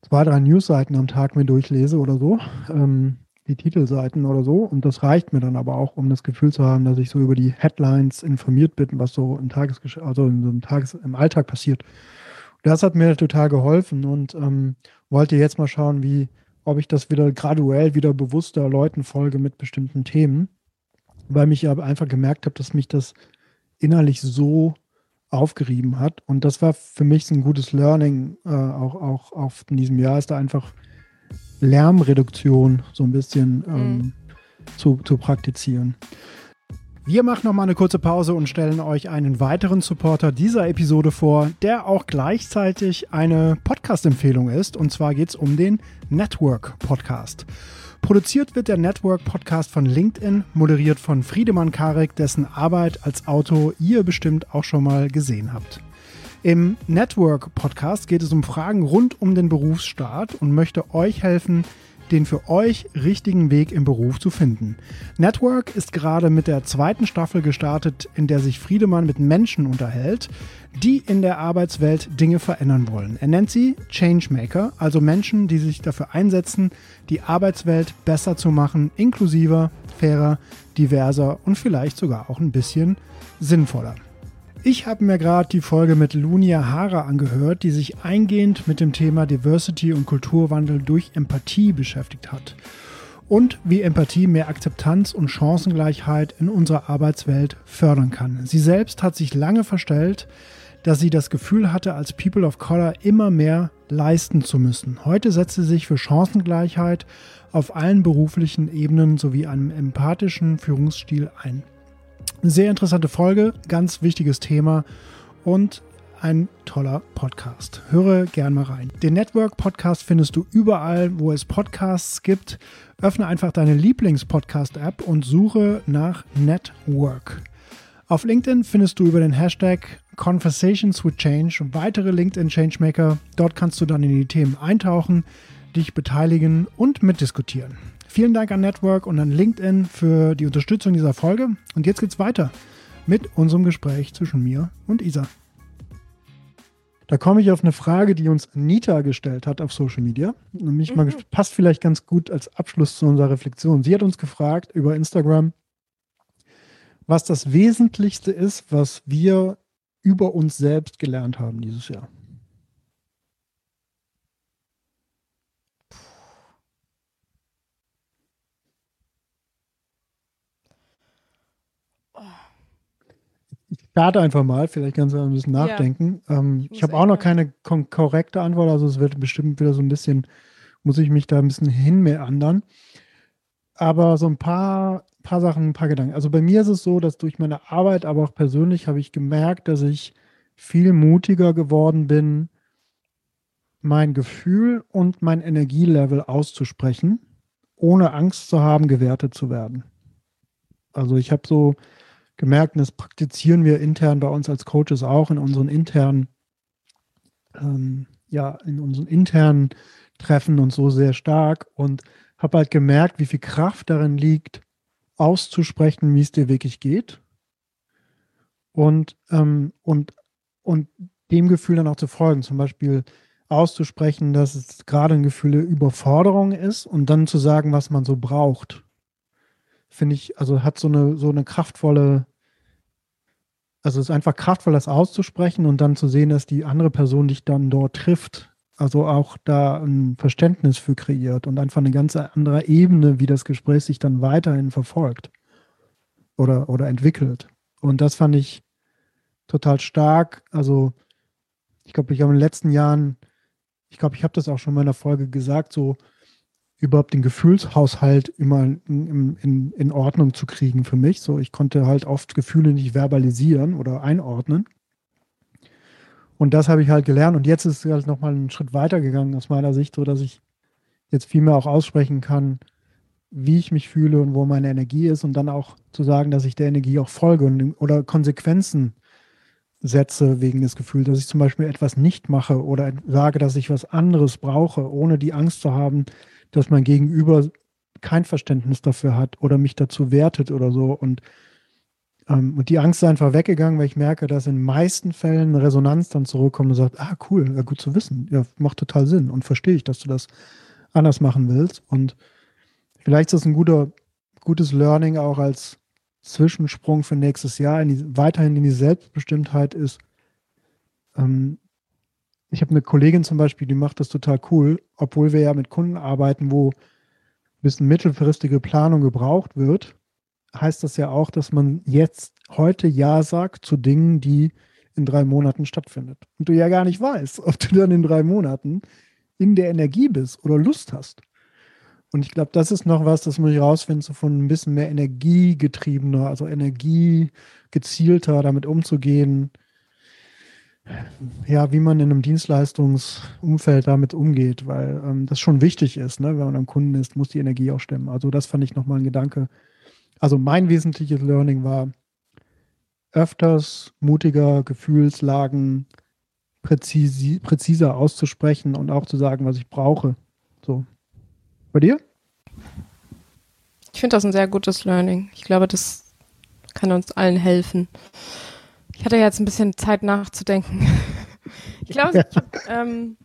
zwei, drei Newsseiten am Tag mir durchlese oder so, ähm, die Titelseiten oder so. Und das reicht mir dann aber auch, um das Gefühl zu haben, dass ich so über die Headlines informiert bin, was so im Tagesgesch also einem Tages im Alltag passiert. Das hat mir total geholfen und ähm, wollte jetzt mal schauen, wie, ob ich das wieder graduell wieder bewusster Leuten folge mit bestimmten Themen, weil mich aber einfach gemerkt habe, dass mich das innerlich so aufgerieben hat. Und das war für mich so ein gutes Learning, äh, auch, auch, auch in diesem Jahr ist da einfach Lärmreduktion so ein bisschen ähm, Mhm. zu, zu praktizieren. Wir machen noch mal eine kurze Pause und stellen euch einen weiteren Supporter dieser Episode vor, der auch gleichzeitig eine Podcast-Empfehlung ist. Und zwar geht es um den Network Podcast. Produziert wird der Network Podcast von LinkedIn, moderiert von Friedemann Karik, dessen Arbeit als Autor ihr bestimmt auch schon mal gesehen habt. Im Network Podcast geht es um Fragen rund um den Berufsstart und möchte euch helfen, den für euch richtigen Weg im Beruf zu finden. Network ist gerade mit der zweiten Staffel gestartet, in der sich Friedemann mit Menschen unterhält, die in der Arbeitswelt Dinge verändern wollen. Er nennt sie Changemaker, also Menschen, die sich dafür einsetzen, die Arbeitswelt besser zu machen, inklusiver, fairer, diverser und vielleicht sogar auch ein bisschen sinnvoller. Ich habe mir gerade die Folge mit Lunia Hara angehört, die sich eingehend mit dem Thema Diversity und Kulturwandel durch Empathie beschäftigt hat. Und wie Empathie mehr Akzeptanz und Chancengleichheit in unserer Arbeitswelt fördern kann. Sie selbst hat sich lange verstellt, dass sie das Gefühl hatte, als People of Color immer mehr leisten zu müssen. Heute setzt sie sich für Chancengleichheit auf allen beruflichen Ebenen sowie einem empathischen Führungsstil ein. Sehr interessante Folge, ganz wichtiges Thema und ein toller Podcast. Höre gern mal rein. Den Network Podcast findest du überall, wo es Podcasts gibt. Öffne einfach deine Lieblings-Podcast-App und suche nach Network. Auf LinkedIn findest du über den Hashtag Conversations with Change weitere LinkedIn Changemaker. Dort kannst du dann in die Themen eintauchen, dich beteiligen und mitdiskutieren. Vielen Dank an Network und an LinkedIn für die Unterstützung dieser Folge. Und jetzt geht's weiter mit unserem Gespräch zwischen mir und Isa. Da komme ich auf eine Frage, die uns Anita gestellt hat auf Social Media. Nämlich mal, passt vielleicht ganz gut als Abschluss zu unserer Reflexion. Sie hat uns gefragt über Instagram, was das Wesentlichste ist, was wir über uns selbst gelernt haben dieses Jahr. Starte einfach mal, vielleicht kannst du ein bisschen Ja. nachdenken. Ähm, Ich habe auch noch keine korrekte Antwort, also es wird bestimmt wieder so ein bisschen, muss ich mich da ein bisschen hinmeandern. Aber so ein paar, paar Sachen, ein paar Gedanken. Also bei mir ist es so, dass durch meine Arbeit, aber auch persönlich habe ich gemerkt, dass ich viel mutiger geworden bin, mein Gefühl und mein Energielevel auszusprechen, ohne Angst zu haben, gewertet zu werden. Also ich habe so gemerkt, und das praktizieren wir intern bei uns als Coaches auch in unseren internen, ähm, ja, in unseren internen Treffen und so sehr stark und habe halt gemerkt, wie viel Kraft darin liegt, auszusprechen, wie es dir wirklich geht und, ähm, und, und dem Gefühl dann auch zu folgen. Zum Beispiel auszusprechen, dass es gerade ein Gefühl der Überforderung ist und dann zu sagen, was man so braucht. Finde ich, also hat so eine, so eine kraftvolle Also es ist einfach kraftvoll, das auszusprechen und dann zu sehen, dass die andere Person dich dann dort trifft. Also auch da ein Verständnis für kreiert und einfach eine ganz andere Ebene, wie das Gespräch sich dann weiterhin verfolgt oder, oder entwickelt. Und das fand ich total stark. Also ich glaube, ich habe in den letzten Jahren, ich glaube, ich habe das auch schon in meiner Folge gesagt, so überhaupt den Gefühlshaushalt immer in, in, in Ordnung zu kriegen für mich. So, ich konnte halt oft Gefühle nicht verbalisieren oder einordnen. Und das habe ich halt gelernt. Und jetzt ist es halt nochmal einen Schritt weiter gegangen aus meiner Sicht, so dass ich jetzt viel mehr auch aussprechen kann, wie ich mich fühle und wo meine Energie ist und dann auch zu sagen, dass ich der Energie auch folge und, oder Konsequenzen setze wegen des Gefühls, dass ich zum Beispiel etwas nicht mache oder sage, dass ich was anderes brauche, ohne die Angst zu haben, dass mein Gegenüber kein Verständnis dafür hat oder mich dazu wertet oder so. Und, ähm, und die Angst ist einfach weggegangen, weil ich merke, dass in meisten Fällen Resonanz dann zurückkommt und sagt, ah cool, ja, gut zu wissen, ja, macht total Sinn und verstehe ich, dass du das anders machen willst. Und vielleicht ist das ein guter, gutes Learning auch als Zwischensprung für nächstes Jahr in die, weiterhin in die Selbstbestimmtheit ist. Ähm, ich habe eine Kollegin zum Beispiel, die macht das total cool, obwohl wir ja mit Kunden arbeiten, wo ein bisschen mittelfristige Planung gebraucht wird, heißt das ja auch, dass man jetzt heute Ja sagt zu Dingen, die in drei Monaten stattfindet. Und du ja gar nicht weißt, ob du dann in drei Monaten in der Energie bist oder Lust hast. Und ich glaube, das ist noch was, das muss ich rausfinden, so von ein bisschen mehr energiegetriebener, also energiegezielter damit umzugehen. Ja, wie man in einem Dienstleistungsumfeld damit umgeht, weil ähm, das schon wichtig ist, ne? wenn man am Kunden ist, muss die Energie auch stimmen. Also das fand ich nochmal ein Gedanke. Also mein wesentliches Learning war, öfters mutiger Gefühlslagen präzise, präziser auszusprechen und auch zu sagen, was ich brauche. So, bei dir? Ich finde das ein sehr gutes Learning. Ich glaube, das kann uns allen helfen. Ich hatte jetzt ein bisschen Zeit nachzudenken. Ich glaube, ja. ich habe ähm,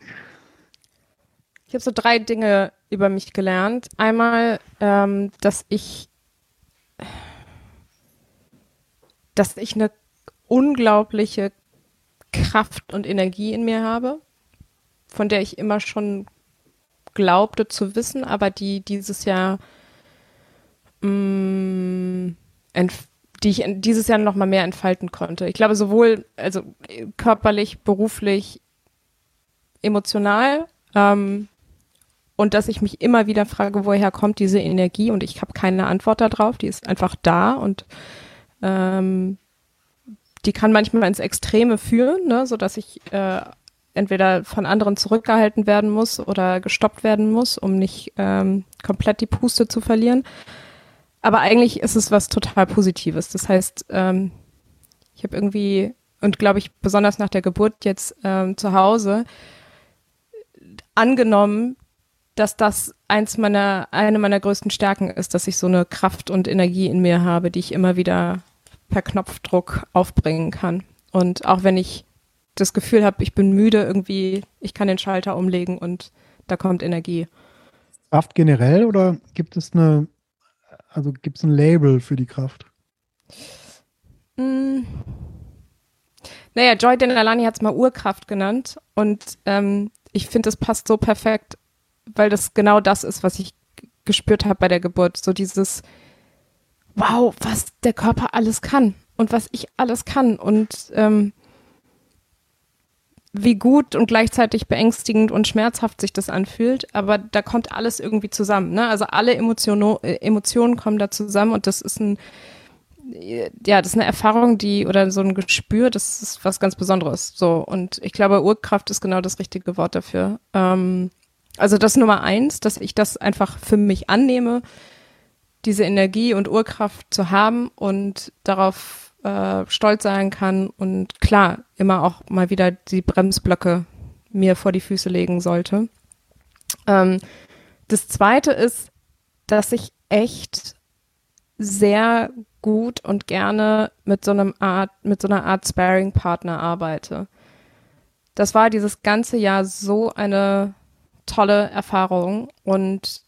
hab so drei Dinge über mich gelernt. Einmal, ähm, dass ich, dass ich eine unglaubliche Kraft und Energie in mir habe, von der ich immer schon glaubte zu wissen, aber die dieses Jahr, mh, mm, die ich dieses Jahr noch mal mehr entfalten konnte. Ich glaube sowohl also körperlich, beruflich, emotional ähm, und dass ich mich immer wieder frage, woher kommt diese Energie und ich habe keine Antwort darauf. Die ist einfach da und ähm, die kann manchmal ins Extreme führen, ne, so dass ich äh, entweder von anderen zurückgehalten werden muss oder gestoppt werden muss, um nicht ähm, komplett die Puste zu verlieren. Aber eigentlich ist es was total Positives. Das heißt, ähm, ich habe irgendwie, und glaube ich, besonders nach der Geburt jetzt ähm, zu Hause, angenommen, dass das eins meiner, eine meiner größten Stärken ist, dass ich so eine Kraft und Energie in mir habe, die ich immer wieder per Knopfdruck aufbringen kann. Und auch wenn ich das Gefühl habe, ich bin müde, irgendwie, ich kann den Schalter umlegen und da kommt Energie. Kraft generell oder gibt es eine, also gibt es ein Label für die Kraft? Mm. Naja, Joy Denalani hat es mal Urkraft genannt und ähm, ich finde, es passt so perfekt, weil das genau das ist, was ich gespürt habe bei der Geburt. So dieses, wow, was der Körper alles kann und was ich alles kann und ähm, wie gut und gleichzeitig beängstigend und schmerzhaft sich das anfühlt, aber da kommt alles irgendwie zusammen. Ne? Also alle Emotionen, äh, Emotionen kommen da zusammen und das ist ein, ja, das ist eine Erfahrung, die oder so ein Gespür, das ist was ganz Besonderes. So und ich glaube, Urkraft ist genau das richtige Wort dafür. Ähm, also das Nummer eins, dass ich das einfach für mich annehme, diese Energie und Urkraft zu haben und darauf äh, stolz sein kann und klar immer auch mal wieder die Bremsblöcke mir vor die Füße legen sollte. Ähm, das zweite ist, dass ich echt sehr gut und gerne mit so einem Art, mit so einer Art Sparing-Partner arbeite. Das war dieses ganze Jahr so eine tolle Erfahrung und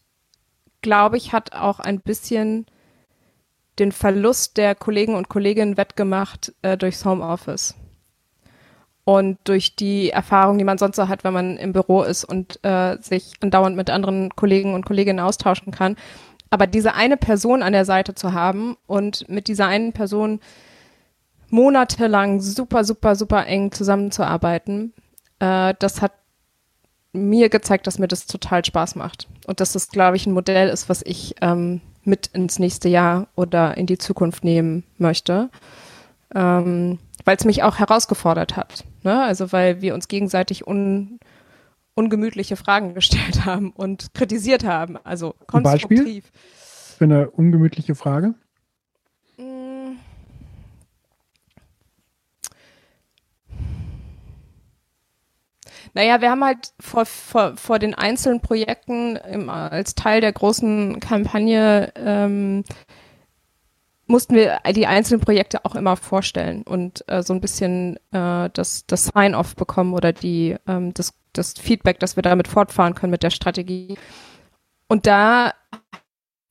glaube ich, hat auch ein bisschen den Verlust der Kollegen und Kolleginnen wettgemacht äh, durchs Homeoffice und durch die Erfahrung, die man sonst so hat, wenn man im Büro ist und äh, sich andauernd mit anderen Kollegen und Kolleginnen austauschen kann. Aber diese eine Person an der Seite zu haben und mit dieser einen Person monatelang super, super, super eng zusammenzuarbeiten, äh, das hat mir gezeigt, dass mir das total Spaß macht. Und dass das, glaube ich, ein Modell ist, was ich ähm, mit ins nächste Jahr oder in die Zukunft nehmen möchte. Ähm, weil es mich auch herausgefordert hat. Ne? Also weil wir uns gegenseitig un, ungemütliche Fragen gestellt haben und kritisiert haben. Also konstruktiv. Beispiel für eine ungemütliche Frage? Naja, wir haben halt vor, vor, vor den einzelnen Projekten im, als Teil der großen Kampagne ähm, mussten wir die einzelnen Projekte auch immer vorstellen und äh, so ein bisschen äh, das, das Sign-off bekommen oder die, ähm, das, das Feedback, dass wir damit fortfahren können mit der Strategie. Und da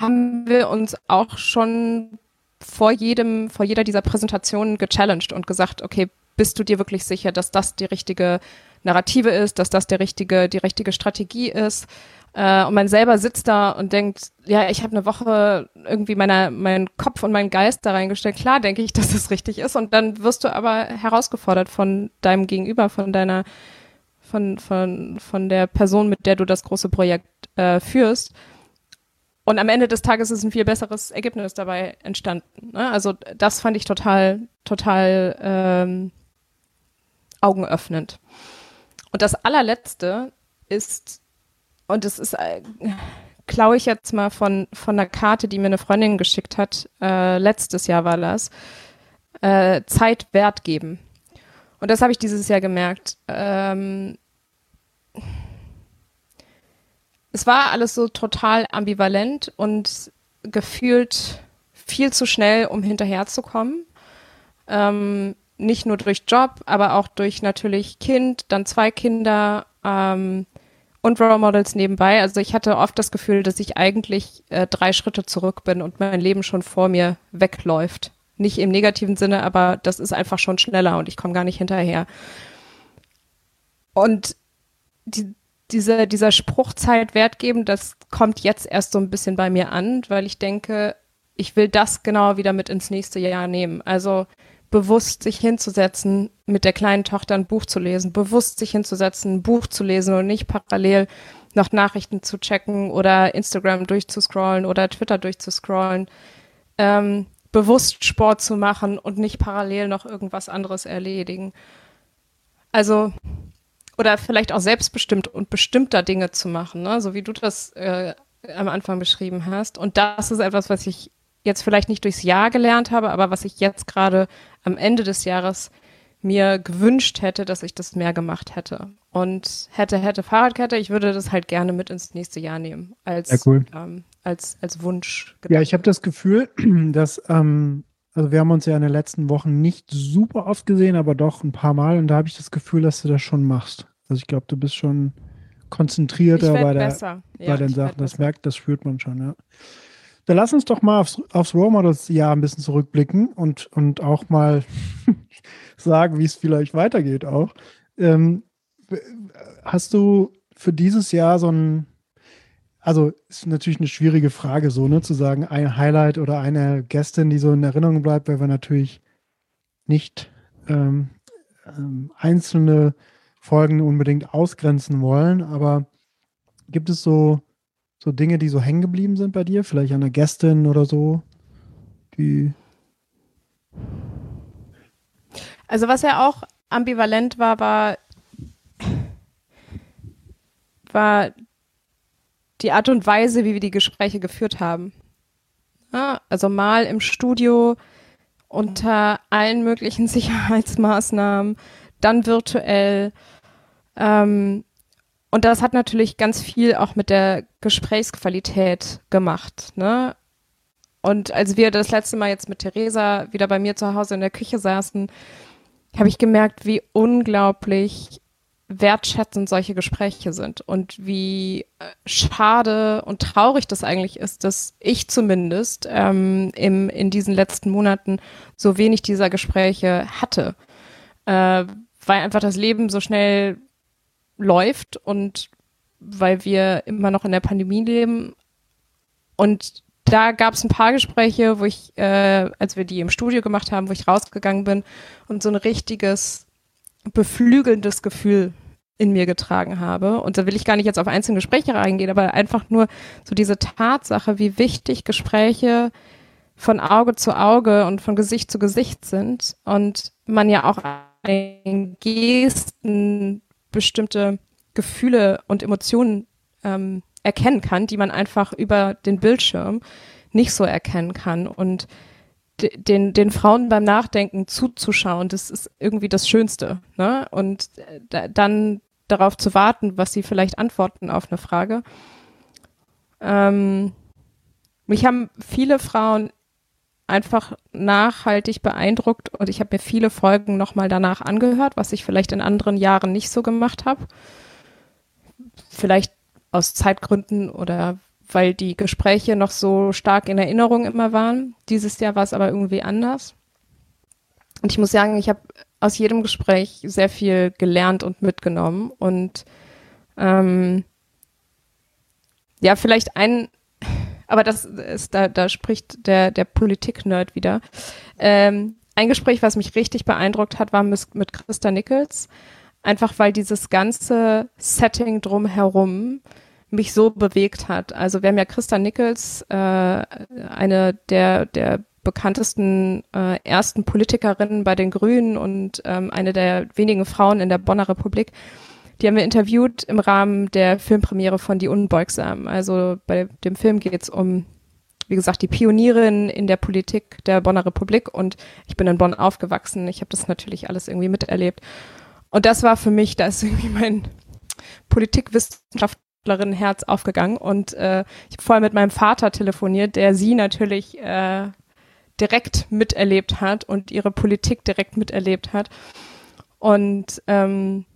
haben wir uns auch schon vor jedem, vor jeder dieser Präsentationen gechallenged und gesagt, okay, bist du dir wirklich sicher, dass das die richtige Narrative ist, dass das der richtige, die richtige Strategie ist. Äh, und man selber sitzt da und denkt, ja, ich habe eine Woche irgendwie meiner, meinen Kopf und meinen Geist da reingestellt. Klar denke ich, dass es richtig ist. Und dann wirst du aber herausgefordert von deinem Gegenüber, von deiner, von, von, von der Person, mit der du das große Projekt äh, führst. Und am Ende des Tages ist ein viel besseres Ergebnis dabei entstanden. Ne? Also das fand ich total, total ähm, augenöffnend. Und das allerletzte ist, und das ist, äh, klaue ich jetzt mal von, von einer Karte, die mir eine Freundin geschickt hat, äh, letztes Jahr war das, äh, Zeit Wert geben. Und das habe ich dieses Jahr gemerkt. Ähm, es war alles so total ambivalent und gefühlt viel zu schnell, um hinterherzukommen. Ähm, nicht nur durch Job, aber auch durch natürlich Kind, dann zwei Kinder ähm, und Role Models nebenbei. Also ich hatte oft das Gefühl, dass ich eigentlich äh, drei Schritte zurück bin und mein Leben schon vor mir wegläuft. Nicht im negativen Sinne, aber das ist einfach schon schneller und ich komme gar nicht hinterher. Und die, diese, dieser Spruch Zeit Wert geben, das kommt jetzt erst so ein bisschen bei mir an, weil ich denke, ich will das genau wieder mit ins nächste Jahr nehmen. Also bewusst sich hinzusetzen, mit der kleinen Tochter ein Buch zu lesen, bewusst sich hinzusetzen, ein Buch zu lesen und nicht parallel noch Nachrichten zu checken oder Instagram durchzuscrollen oder Twitter durchzuscrollen, ähm, bewusst Sport zu machen und nicht parallel noch irgendwas anderes erledigen. Also, oder vielleicht auch selbstbestimmt und bestimmter Dinge zu machen, ne? so wie du das äh, am Anfang beschrieben hast. Und das ist etwas, was ich jetzt vielleicht nicht durchs Jahr gelernt habe, aber was ich jetzt gerade am Ende des Jahres mir gewünscht hätte, dass ich das mehr gemacht hätte. Und hätte, hätte Fahrradkette, ich würde das halt gerne mit ins nächste Jahr nehmen. Als, ja, cool. ähm, als, als Wunsch. Ja, ich habe das Gefühl, dass, ähm, also wir haben uns ja in den letzten Wochen nicht super oft gesehen, aber doch ein paar Mal. Und da habe ich das Gefühl, dass du das schon machst. Also ich glaube, du bist schon konzentrierter bei, der, ja, bei den Sachen. Das merkt, das spürt man schon, ja. Dann lass uns doch mal aufs, aufs Role Models Jahr ein bisschen zurückblicken und, und auch mal sagen, wie es vielleicht weitergeht auch. Ähm, hast du für dieses Jahr so ein, also ist natürlich eine schwierige Frage, so, ne, zu sagen, ein Highlight oder eine Gästin, die so in Erinnerung bleibt, weil wir natürlich nicht ähm, ähm, einzelne Folgen unbedingt ausgrenzen wollen, aber gibt es so so Dinge, die so hängen geblieben sind bei dir? Vielleicht eine Gästin oder so? Die. Also, was ja auch ambivalent war, war, war die Art und Weise, wie wir die Gespräche geführt haben. Ja, also mal im Studio unter allen möglichen Sicherheitsmaßnahmen, dann virtuell. Ähm, und das hat natürlich ganz viel auch mit der Gesprächsqualität gemacht. Ne? Und als wir das letzte Mal jetzt mit Theresa wieder bei mir zu Hause in der Küche saßen, habe ich gemerkt, wie unglaublich wertschätzend solche Gespräche sind und wie äh, schade und traurig das eigentlich ist, dass ich zumindest ähm, im, in diesen letzten Monaten so wenig dieser Gespräche hatte, äh, weil einfach das Leben so schnell läuft und weil wir immer noch in der Pandemie leben. Und da gab es ein paar Gespräche, wo ich, äh, als wir die im Studio gemacht haben, wo ich rausgegangen bin und so ein richtiges beflügelndes Gefühl in mir getragen habe. Und da will ich gar nicht jetzt auf einzelne Gespräche reingehen, aber einfach nur so diese Tatsache, wie wichtig Gespräche von Auge zu Auge und von Gesicht zu Gesicht sind und man ja auch in Gesten bestimmte Gefühle und Emotionen ähm, erkennen kann, die man einfach über den Bildschirm nicht so erkennen kann. Und den, den Frauen beim Nachdenken zuzuschauen, das ist irgendwie das Schönste. Ne? Und äh, dann darauf zu warten, was sie vielleicht antworten auf eine Frage. Ähm, mich haben viele Frauen einfach nachhaltig beeindruckt und ich habe mir viele Folgen nochmal danach angehört, was ich vielleicht in anderen Jahren nicht so gemacht habe. Vielleicht aus Zeitgründen oder weil die Gespräche noch so stark in Erinnerung immer waren. Dieses Jahr war es aber irgendwie anders. Und ich muss sagen, ich habe aus jedem Gespräch sehr viel gelernt und mitgenommen. Und ähm, ja, vielleicht ein, aber das ist, da, da spricht der, der Politik-Nerd wieder. Ähm, ein Gespräch, was mich richtig beeindruckt hat, war mit, mit Christa Nichols. Einfach weil dieses ganze Setting drumherum mich so bewegt hat. Also wir haben ja Christa Nichols, äh, eine der, der bekanntesten äh, ersten Politikerinnen bei den Grünen und ähm, eine der wenigen Frauen in der Bonner Republik. Die haben wir interviewt im Rahmen der Filmpremiere von Die Unbeugsamen. Also bei dem Film geht es um, wie gesagt, die Pionierin in der Politik der Bonner Republik und ich bin in Bonn aufgewachsen. Ich habe das natürlich alles irgendwie miterlebt. Und das war für mich, da ist irgendwie mein Politikwissenschaft Herz aufgegangen und äh, ich habe vorher mit meinem Vater telefoniert, der sie natürlich äh, direkt miterlebt hat und ihre Politik direkt miterlebt hat. Und ähm,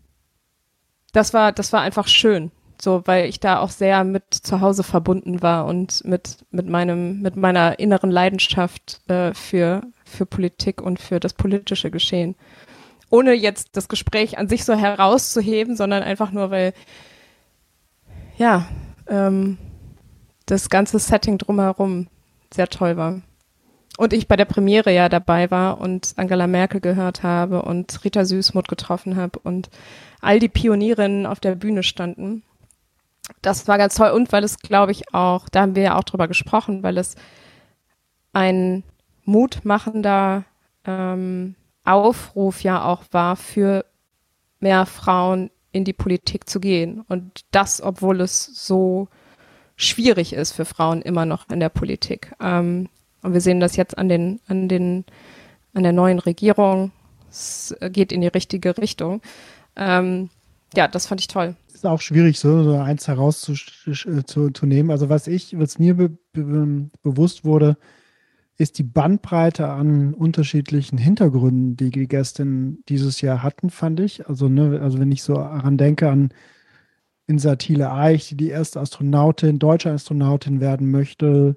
das war, das war einfach schön, so, weil ich da auch sehr mit zu Hause verbunden war und mit, mit meinem, mit meiner inneren Leidenschaft äh, für, für Politik und für das politische Geschehen. Ohne jetzt das Gespräch an sich so herauszuheben, sondern einfach nur, weil ja, ähm, das ganze Setting drumherum sehr toll war. Und ich bei der Premiere ja dabei war und Angela Merkel gehört habe und Rita Süßmuth getroffen habe und all die Pionierinnen auf der Bühne standen. Das war ganz toll und weil es, glaube ich, auch, da haben wir ja auch drüber gesprochen, weil es ein mutmachender ähm, Aufruf ja auch war für mehr Frauen in die Politik zu gehen. Und das, obwohl es so schwierig ist für Frauen immer noch in der Politik. Ähm, und wir sehen das jetzt an den, an den, an der neuen Regierung. Es geht in die richtige Richtung. Ähm, ja, das fand ich toll. Ist auch schwierig, so, eins herauszunehmen. Also was ich, was mir be be bewusst wurde, ist die Bandbreite an unterschiedlichen Hintergründen, die die Gästinnen dieses Jahr hatten, fand ich. Also, ne, also wenn ich so daran denke an Insatile Eich, die die erste Astronautin, deutsche Astronautin werden möchte,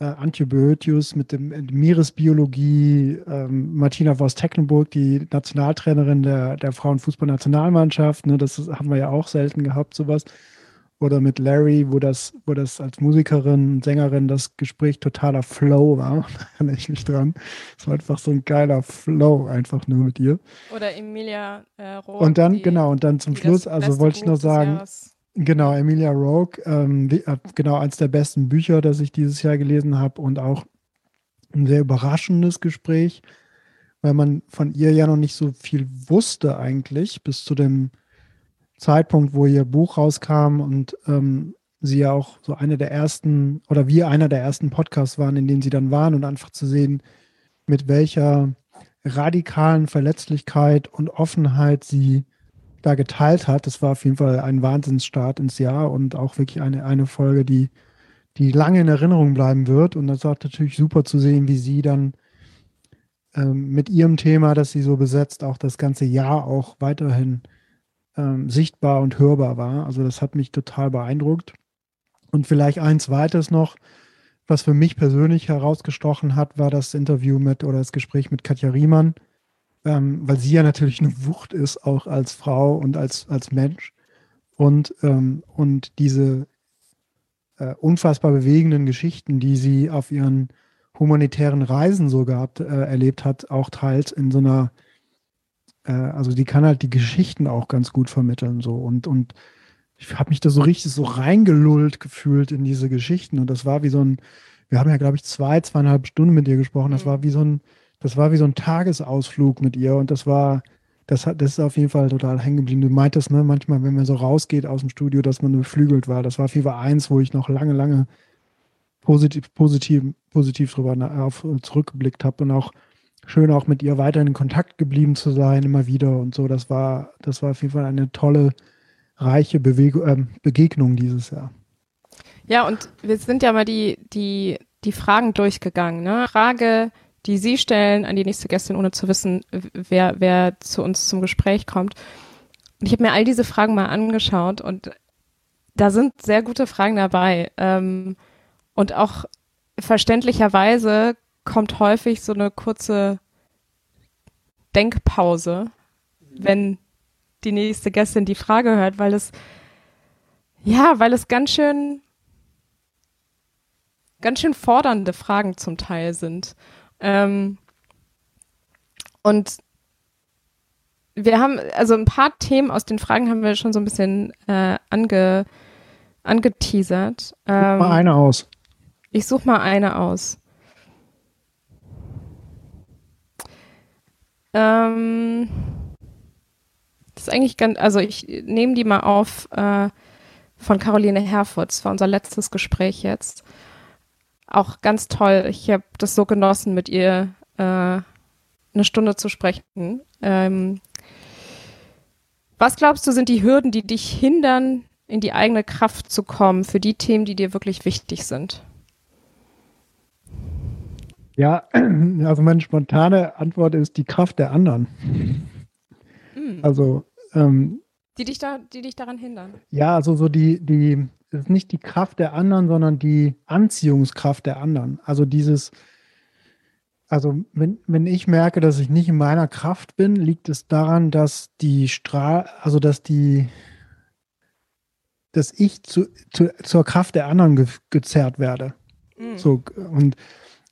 äh, Antje Boetius mit dem mit Meeresbiologie, ähm, Martina Voss-Tecklenburg, die Nationaltrainerin der, der Frauenfußballnationalmannschaft, ne, das haben wir ja auch selten gehabt, sowas oder mit Larry, wo das, wo das als Musikerin und Sängerin das Gespräch totaler Flow war. Da erinnere ich mich dran. Es war einfach so ein geiler Flow, einfach nur mit ihr. Oder Emilia äh, Rogue. Und dann, die, genau, und dann zum Schluss, also wollte ich nur sagen, genau, Emilia Rogue, ähm, äh, genau, eins der besten Bücher, das ich dieses Jahr gelesen habe und auch ein sehr überraschendes Gespräch, weil man von ihr ja noch nicht so viel wusste eigentlich, bis zu dem Zeitpunkt, wo ihr Buch rauskam und ähm, sie ja auch so eine der ersten oder wir einer der ersten Podcasts waren, in denen sie dann waren und einfach zu sehen, mit welcher radikalen Verletzlichkeit und Offenheit sie da geteilt hat. Das war auf jeden Fall ein Wahnsinnsstart ins Jahr und auch wirklich eine, eine Folge, die, die lange in Erinnerung bleiben wird. Und das war natürlich super zu sehen, wie sie dann ähm, mit ihrem Thema, das sie so besetzt, auch das ganze Jahr auch weiterhin ähm, sichtbar und hörbar war. Also das hat mich total beeindruckt. Und vielleicht ein zweites noch, was für mich persönlich herausgestochen hat, war das Interview mit oder das Gespräch mit Katja Riemann, ähm, weil sie ja natürlich eine Wucht ist, auch als Frau und als, als Mensch. Und, ähm, und diese äh, unfassbar bewegenden Geschichten, die sie auf ihren humanitären Reisen so gehabt, äh, erlebt hat, auch teilt in so einer, äh, also die kann halt die Geschichten auch ganz gut vermitteln so und, und ich habe mich da so richtig so reingelullt gefühlt in diese Geschichten und das war wie so ein, wir haben ja glaube ich zwei, zweieinhalb Stunden mit ihr gesprochen, das mhm. war wie so ein, das war wie so ein Tagesausflug mit ihr und das war, das, hat, das ist auf jeden Fall total hängen geblieben. Du meintest, ne, manchmal, wenn man so rausgeht aus dem Studio, dass man beflügelt war. Das war Fall eins, wo ich noch lange, lange positiv, positiv, positiv drüber auf, zurückgeblickt habe und auch schön auch mit ihr weiter in Kontakt geblieben zu sein, immer wieder und so. Das war, das war auf jeden Fall eine tolle, reiche Bewegung, äh, Begegnung dieses Jahr. Ja, und wir sind ja mal die, die, die Fragen durchgegangen. Ne? Frage, die Sie stellen an die nächste Gästin, ohne zu wissen, wer, wer zu uns zum Gespräch kommt. Und ich habe mir all diese Fragen mal angeschaut und da sind sehr gute Fragen dabei. Ähm, und auch verständlicherweise kommt häufig so eine kurze Denkpause, wenn die nächste Gästin die Frage hört, weil es, ja, weil es ganz schön, ganz schön fordernde Fragen zum Teil sind. Ähm, und wir haben, also ein paar Themen aus den Fragen haben wir schon so ein bisschen äh, ange, angeteasert. Ähm, mal eine aus. Ich suche mal eine aus. Ähm, das ist eigentlich ganz, also ich nehme die mal auf äh, von Caroline Herfurth. Das war unser letztes Gespräch jetzt auch ganz toll. Ich habe das so genossen, mit ihr äh, eine Stunde zu sprechen. Ähm, was glaubst du, sind die Hürden, die dich hindern, in die eigene Kraft zu kommen für die Themen, die dir wirklich wichtig sind? Ja, also meine spontane Antwort ist die Kraft der anderen. Mhm. Also ähm, die dich da, die dich daran hindern. Ja, also so die, die, es ist nicht die Kraft der anderen, sondern die Anziehungskraft der anderen. Also dieses, also wenn, wenn ich merke, dass ich nicht in meiner Kraft bin, liegt es daran, dass die Strahl, also dass die, dass ich zu, zu, zur Kraft der anderen ge, gezerrt werde. Mhm. So, und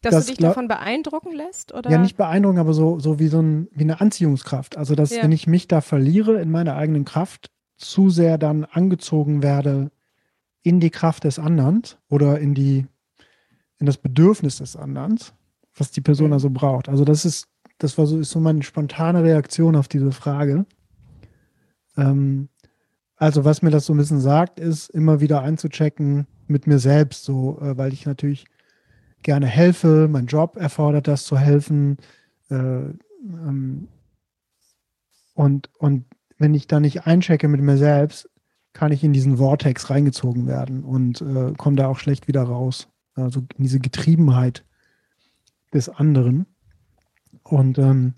dass das, du dich davon beeindrucken lässt? Oder? Ja, nicht beeindrucken, aber so, so wie so ein, wie eine Anziehungskraft. Also, dass ja. wenn ich mich da verliere in meiner eigenen Kraft, zu sehr dann angezogen werde in die Kraft des anderen oder in die, in das Bedürfnis des anderen, was die Person also braucht. Also das ist, das war so, ist so meine spontane Reaktion auf diese Frage. Ähm, also was mir das so ein bisschen sagt, ist immer wieder einzuchecken mit mir selbst, so, äh, weil ich natürlich gerne helfe, mein Job erfordert das zu helfen. Äh, ähm, und, und wenn ich da nicht einchecke mit mir selbst, kann ich in diesen Vortex reingezogen werden und äh, komme da auch schlecht wieder raus. Also diese Getriebenheit des anderen. Und ähm,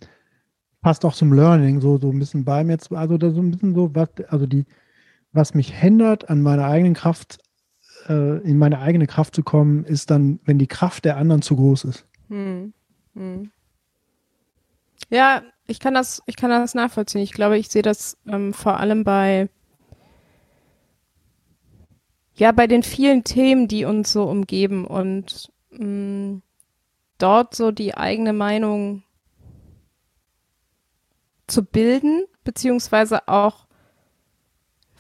passt auch zum Learning, so, so ein bisschen bei mir, also da so ein bisschen so, was, also die, was mich hindert, an meiner eigenen Kraft, äh, in meine eigene Kraft zu kommen, ist dann, wenn die Kraft der anderen zu groß ist. Hm. Hm. Ja, ich kann das, ich kann das nachvollziehen. Ich glaube, ich sehe das ähm, vor allem bei ja, bei den vielen Themen, die uns so umgeben und mh, mm, dort so die eigene Meinung zu bilden, beziehungsweise auch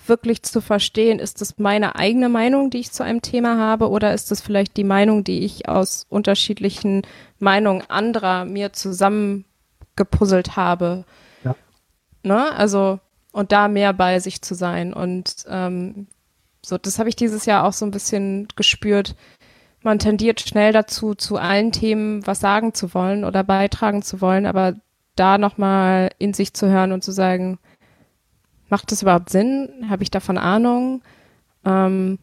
wirklich zu verstehen, ist das meine eigene Meinung, die ich zu einem Thema habe, oder ist das vielleicht die Meinung, die ich aus unterschiedlichen Meinungen anderer mir zusammengepuzzelt habe? Ja. Ne? Also, und da mehr bei sich zu sein. Und ähm, so, das habe ich dieses Jahr auch so ein bisschen gespürt. Man tendiert schnell dazu, zu allen Themen was sagen zu wollen oder beitragen zu wollen, aber da nochmal in sich zu hören und zu sagen, macht das überhaupt Sinn? Habe ich davon Ahnung? Ähm,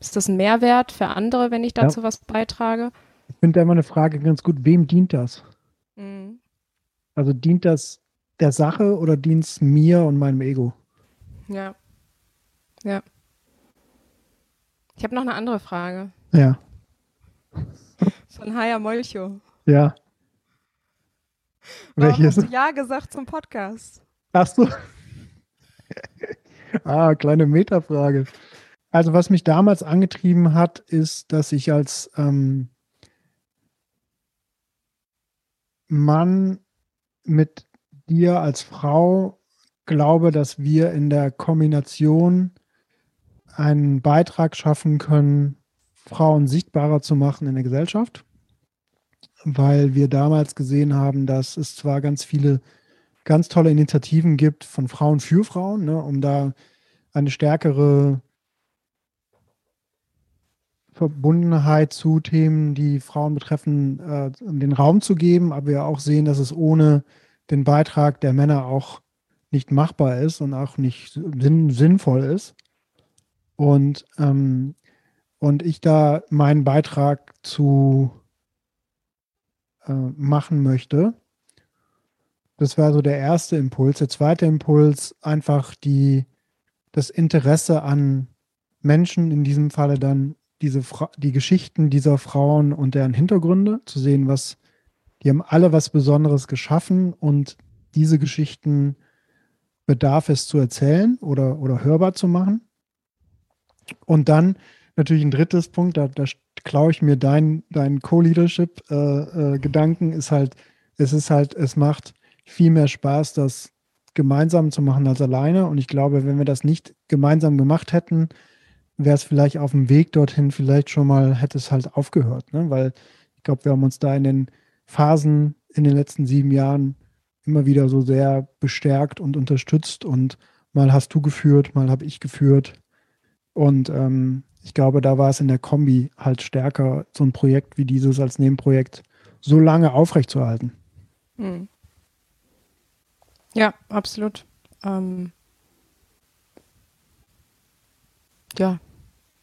ist das ein Mehrwert für andere, wenn ich dazu ja. was beitrage? Ich finde da immer eine Frage ganz gut, wem dient das? Mhm. Also dient das der Sache oder dient es mir und meinem Ego? Ja. Ja. Ich habe noch eine andere Frage. Ja. Von Haya Molcho. Ja. Warum hast du Ja gesagt zum Podcast? Ach so. ah, kleine Metafrage. Also was mich damals angetrieben hat, ist, dass ich als ähm, Mann mit dir als Frau glaube, dass wir in der Kombination einen Beitrag schaffen können, Frauen sichtbarer zu machen in der Gesellschaft, weil wir damals gesehen haben, dass es zwar ganz viele ganz tolle Initiativen gibt von Frauen für Frauen, ne, um da eine stärkere Verbundenheit zu Themen, die Frauen betreffen, äh, den Raum zu geben, aber wir auch sehen, dass es ohne den Beitrag der Männer auch nicht machbar ist und auch nicht sinn sinnvoll ist. Und, ähm, und ich da meinen Beitrag zu äh, machen möchte. Das war so der erste Impuls. Der zweite Impuls, einfach die, das Interesse an Menschen, in diesem Falle dann diese die Geschichten dieser Frauen und deren Hintergründe, zu sehen, was, die haben alle was Besonderes geschaffen und diese Geschichten bedarf es zu erzählen oder, oder hörbar zu machen. Und dann natürlich ein drittes Punkt, da, da klaue ich mir deinen dein Co-Leadership-Gedanken, äh, äh, ist halt, es ist halt, es macht viel mehr Spaß, das gemeinsam zu machen als alleine. Und ich glaube, wenn wir das nicht gemeinsam gemacht hätten, wäre es vielleicht auf dem Weg dorthin vielleicht schon mal, hätte es halt aufgehört. Ne? Weil ich glaube, wir haben uns da in den Phasen in den letzten sieben Jahren immer wieder so sehr bestärkt und unterstützt und mal hast du geführt, mal habe ich geführt. Und ähm, ich glaube, da war es in der Kombi halt stärker, so ein Projekt wie dieses als Nebenprojekt so lange aufrechtzuerhalten. Hm. Ja, absolut. Ähm, ja,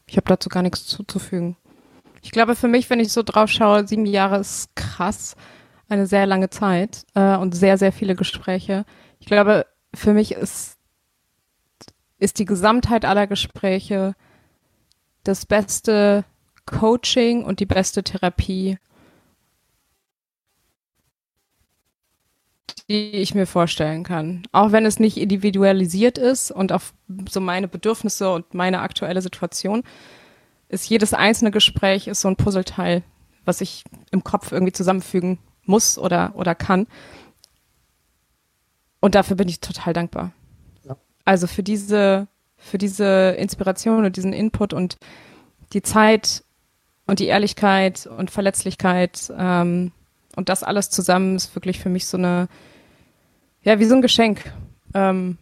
ich habe dazu gar nichts zuzufügen. Ich glaube, für mich, wenn ich so drauf schaue, sieben Jahre ist krass, eine sehr lange Zeit äh, und sehr, sehr viele Gespräche. Ich glaube, für mich ist, ist die Gesamtheit aller Gespräche das beste Coaching und die beste Therapie, die ich mir vorstellen kann. Auch wenn es nicht individualisiert ist und auf so meine Bedürfnisse und meine aktuelle Situation, ist jedes einzelne Gespräch ist so ein Puzzleteil, was ich im Kopf irgendwie zusammenfügen muss oder, oder kann. Und dafür bin ich total dankbar. Also für diese, für diese Inspiration und diesen Input und die Zeit und die Ehrlichkeit und Verletzlichkeit ähm, und das alles zusammen ist wirklich für mich so eine, ja, wie so ein Geschenk, ähm,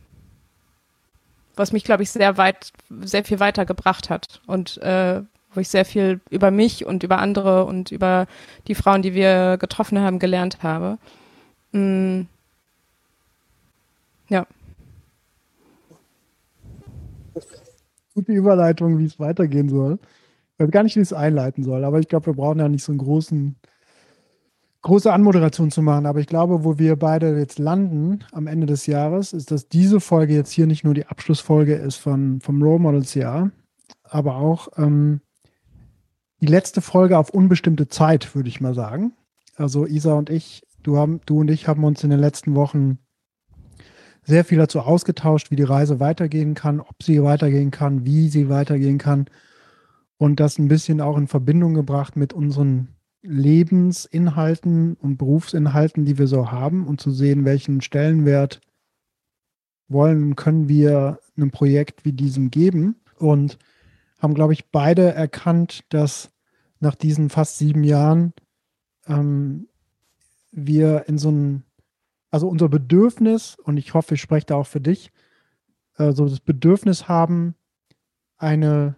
was mich, glaube ich, sehr weit, sehr viel weitergebracht hat und äh, wo ich sehr viel über mich und über andere und über die Frauen, die wir getroffen haben, gelernt habe. Mm. Ja. Gute Überleitung, wie es weitergehen soll. Ich weiß gar nicht, wie es einleiten soll, aber ich glaube, wir brauchen ja nicht so einen großen, große Anmoderation zu machen. Aber ich glaube, wo wir beide jetzt landen am Ende des Jahres, ist, dass diese Folge jetzt hier nicht nur die Abschlussfolge ist von, vom Role Models Jahr, aber auch ähm, die letzte Folge auf unbestimmte Zeit, würde ich mal sagen. Also Isa und ich, du, haben, du und ich haben uns in den letzten Wochen sehr viel dazu ausgetauscht, wie die Reise weitergehen kann, ob sie weitergehen kann, wie sie weitergehen kann. Und das ein bisschen auch in Verbindung gebracht mit unseren Lebensinhalten und Berufsinhalten, die wir so haben und zu sehen, welchen Stellenwert wollen können wir einem Projekt wie diesem geben. Und haben, glaube ich, beide erkannt, dass nach diesen fast sieben Jahren ähm, wir in so ein, also unser Bedürfnis, und ich hoffe, ich spreche da auch für dich, so das Bedürfnis haben, eine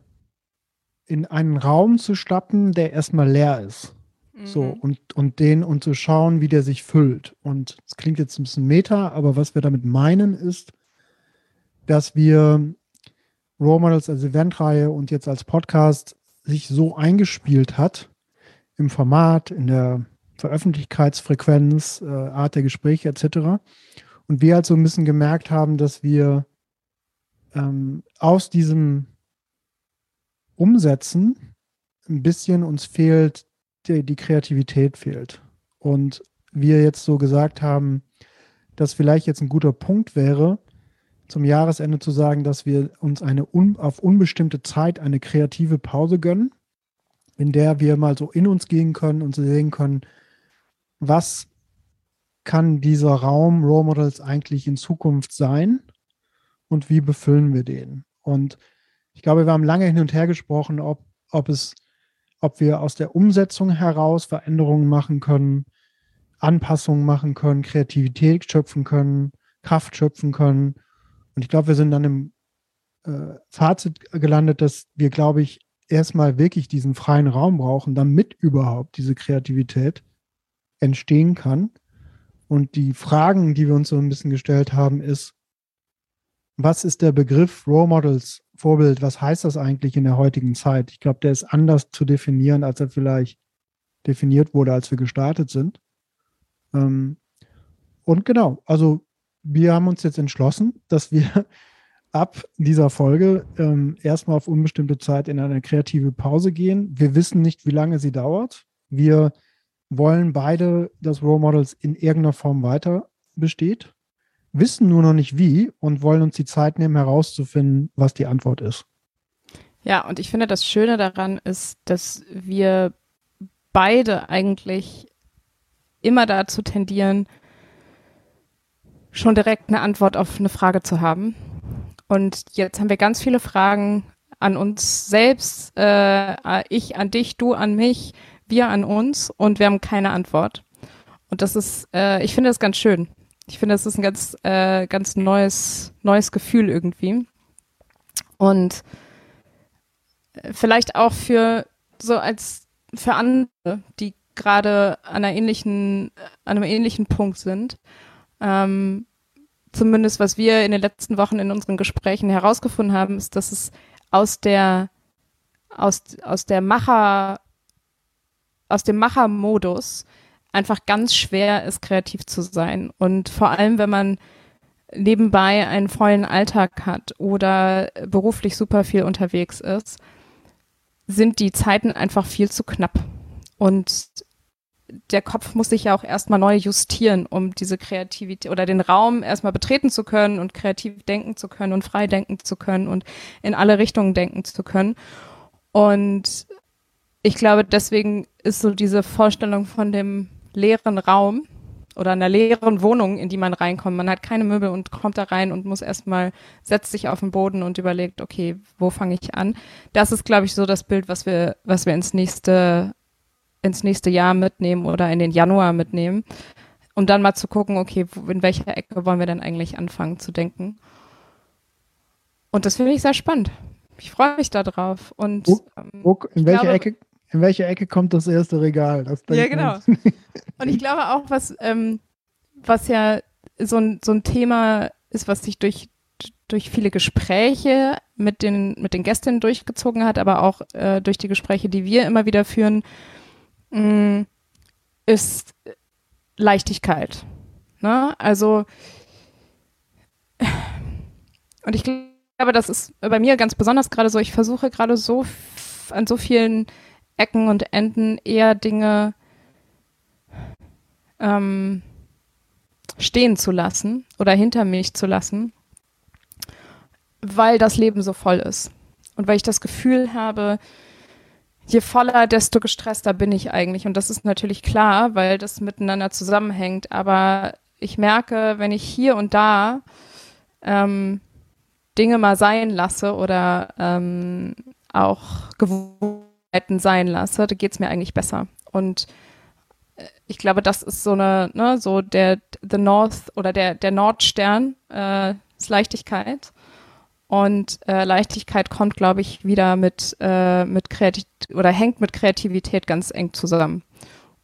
in einen Raum zu stappen, der erstmal leer ist. Mhm. So, und, und den und zu schauen, wie der sich füllt. Und es klingt jetzt ein bisschen meta, aber was wir damit meinen ist, dass wir Role Models als Eventreihe und jetzt als Podcast sich so eingespielt hat im Format, in der Veröffentlichkeitsfrequenz, äh, Art der Gespräche etc. Und wir halt so ein bisschen gemerkt haben, dass wir ähm, aus diesem Umsetzen ein bisschen uns fehlt, die, die Kreativität fehlt. Und wir jetzt so gesagt haben, dass vielleicht jetzt ein guter Punkt wäre, zum Jahresende zu sagen, dass wir uns eine un, auf unbestimmte Zeit eine kreative Pause gönnen, in der wir mal so in uns gehen können und sehen können, was kann dieser Raum Role Models eigentlich in Zukunft sein und wie befüllen wir den? Und ich glaube, wir haben lange hin und her gesprochen, ob, ob es, ob wir aus der Umsetzung heraus Veränderungen machen können, Anpassungen machen können, Kreativität schöpfen können, Kraft schöpfen können. Und ich glaube, wir sind dann im äh, Fazit gelandet, dass wir, glaube ich, erstmal wirklich diesen freien Raum brauchen, damit überhaupt diese Kreativität entstehen kann. Und die Fragen, die wir uns so ein bisschen gestellt haben, ist, was ist der Begriff Role Models, Vorbild, was heißt das eigentlich in der heutigen Zeit? Ich glaube, der ist anders zu definieren, als er vielleicht definiert wurde, als wir gestartet sind. Ähm, und genau, also wir haben uns jetzt entschlossen, dass wir ab dieser Folge ähm, erstmal auf unbestimmte Zeit in eine kreative Pause gehen. Wir wissen nicht, wie lange sie dauert. Wir wollen beide, dass Role Models in irgendeiner Form weiter besteht, wissen nur noch nicht wie und wollen uns die Zeit nehmen, herauszufinden, was die Antwort ist. Ja, und ich finde, das Schöne daran ist, dass wir beide eigentlich immer dazu tendieren, schon direkt eine Antwort auf eine Frage zu haben. Und jetzt haben wir ganz viele Fragen an uns selbst, äh, ich an dich, du an mich, wir an uns und wir haben keine Antwort. Und das ist, äh, ich finde das ganz schön. Ich finde, das ist ein ganz, äh, ganz neues, neues Gefühl irgendwie. Und äh, vielleicht auch für so als für andere, die gerade an einer ähnlichen, an einem ähnlichen Punkt sind. Ähm, zumindest was wir in den letzten Wochen in unseren Gesprächen herausgefunden haben, ist, dass es aus der aus, aus der Macher aus dem Machermodus einfach ganz schwer ist, kreativ zu sein. Und vor allem, wenn man nebenbei einen vollen Alltag hat oder beruflich super viel unterwegs ist, sind die Zeiten einfach viel zu knapp. Und der Kopf muss sich ja auch erstmal neu justieren, um diese Kreativität oder den Raum erstmal betreten zu können und kreativ denken zu können und frei denken zu können und in alle Richtungen denken zu können. Und ich glaube, deswegen ist so diese Vorstellung von dem leeren Raum oder einer leeren Wohnung, in die man reinkommt. Man hat keine Möbel und kommt da rein und muss erstmal, setzt sich auf den Boden und überlegt, okay, wo fange ich an? Das ist, glaube ich, so das Bild, was wir, was wir ins nächste, ins nächste Jahr mitnehmen oder in den Januar mitnehmen. Um dann mal zu gucken, okay, in welcher Ecke wollen wir denn eigentlich anfangen zu denken? Und das finde ich sehr spannend. Ich freue mich darauf. Und ähm, in welcher glaube, Ecke in welche Ecke kommt das erste Regal? Das ja, genau. Und ich glaube auch, was, ähm, was ja so ein, so ein Thema ist, was sich durch, durch viele Gespräche mit den, mit den Gästinnen durchgezogen hat, aber auch äh, durch die Gespräche, die wir immer wieder führen, mh, mm, ist Leichtigkeit. Ne? Also, und ich glaube, das ist bei mir ganz besonders gerade so, ich versuche gerade so an so vielen Ecken und Enden eher Dinge ähm, stehen zu lassen oder hinter mich zu lassen, weil das Leben so voll ist. Und weil ich das Gefühl habe, je voller, desto gestresster bin ich eigentlich. Und das ist natürlich klar, weil das miteinander zusammenhängt. Aber ich merke, wenn ich hier und da ähm, Dinge mal sein lasse oder ähm, auch gewohnt sein lasse, da geht es mir eigentlich besser. Und äh, ich glaube, das ist so eine, ne, so der The North oder der, der Nordstern äh, ist Leichtigkeit. Und äh, Leichtigkeit kommt, glaube ich, wieder mit, äh, mit Kreativität oder hängt mit Kreativität ganz eng zusammen.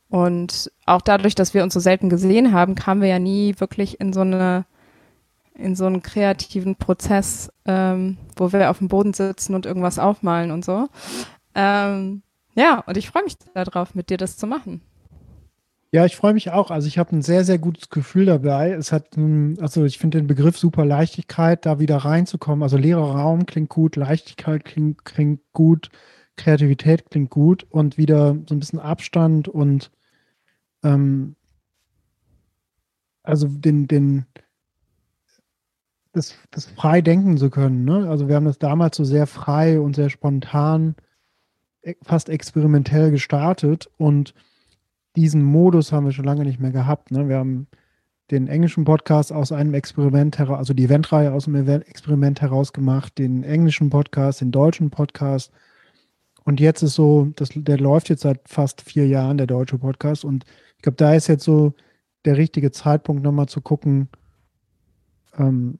Und auch dadurch, dass wir uns so selten gesehen haben, kamen wir ja nie wirklich in so eine in so einen kreativen Prozess, ähm, wo wir auf dem Boden sitzen und irgendwas aufmalen und so. Ähm, ja, und ich freue mich darauf, mit dir das zu machen. Ja, ich freue mich auch. Also ich habe ein sehr, sehr gutes Gefühl dabei. Es hat, also ich finde den Begriff super Leichtigkeit, da wieder reinzukommen. Also leerer Raum klingt gut, Leichtigkeit klingt, klingt gut, Kreativität klingt gut und wieder so ein bisschen Abstand und ähm, also den, den, das, das frei denken zu können. Ne? Also wir haben das damals so sehr frei und sehr spontan, e, fast experimentell gestartet und diesen Modus haben wir schon lange nicht mehr gehabt. Ne? Wir haben den englischen Podcast aus einem Experiment heraus, also die Eventreihe aus einem Experiment heraus gemacht, den englischen Podcast, den deutschen Podcast. Und jetzt ist so, das, der läuft jetzt seit fast vier Jahren, der deutsche Podcast. Und ich glaube, da ist jetzt so der richtige Zeitpunkt, nochmal zu gucken, ähm,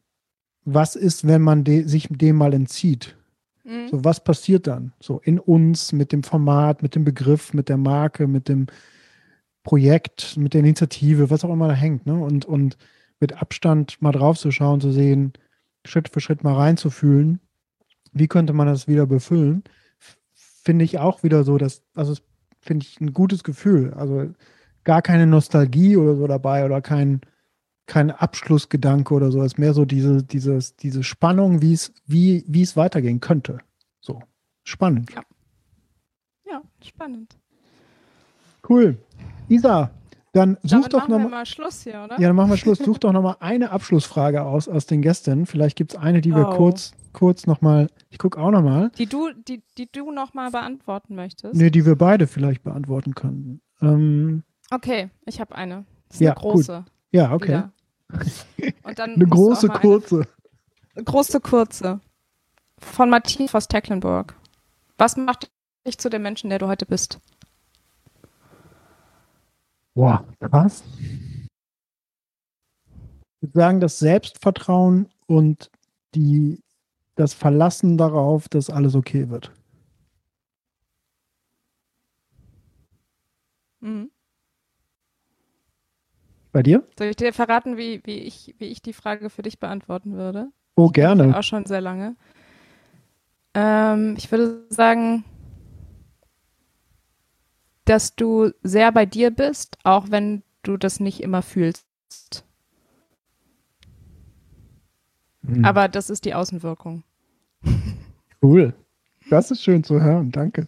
was ist, wenn man de, sich dem mal entzieht? Mhm. So, was passiert dann? So in uns, mit dem Format, mit dem Begriff, mit der Marke, mit dem, Projekt, mit der Initiative, was auch immer da hängt, ne? Und, und mit Abstand mal drauf zu schauen, zu sehen, Schritt für Schritt mal reinzufühlen, wie könnte man das wieder befüllen, finde ich auch wieder so, dass, also finde ich ein gutes Gefühl. Also gar keine Nostalgie oder so dabei oder kein, kein Abschlussgedanke oder so. Es ist mehr so diese, dieses, diese Spannung, wie es, wie, wie es weitergehen könnte. So. Spannend. Ja. Ja, spannend. Cool. Isa, dann such Damit doch nochmal. mal Schluss hier, oder? Ja, dann machen wir Schluss. Such doch nochmal eine Abschlussfrage aus aus den Gästen. Vielleicht gibt es eine, die wir oh. kurz, kurz nochmal. Ich gucke auch nochmal. Die du, die, die du nochmal beantworten möchtest. Nee, die wir beide vielleicht beantworten könnten. Ähm, okay, ich habe eine. Das ist ja, eine große. Gut. Ja, okay. Und dann eine große, kurze. Eine, große, kurze. Von Matthias aus Tecklenburg. Was macht dich zu dem Menschen, der du heute bist? Boah, krass. Ich würde sagen, das Selbstvertrauen und die, das Verlassen darauf, dass alles okay wird. Mhm. Bei dir? Soll ich dir verraten, wie, wie, ich, wie ich die Frage für dich beantworten würde? Oh, gerne. Auch schon sehr lange. Ähm, ich würde sagen, dass du sehr bei dir bist, auch wenn du das nicht immer fühlst. Mhm. Aber das ist die Außenwirkung. Cool. Das ist schön zu hören. Danke.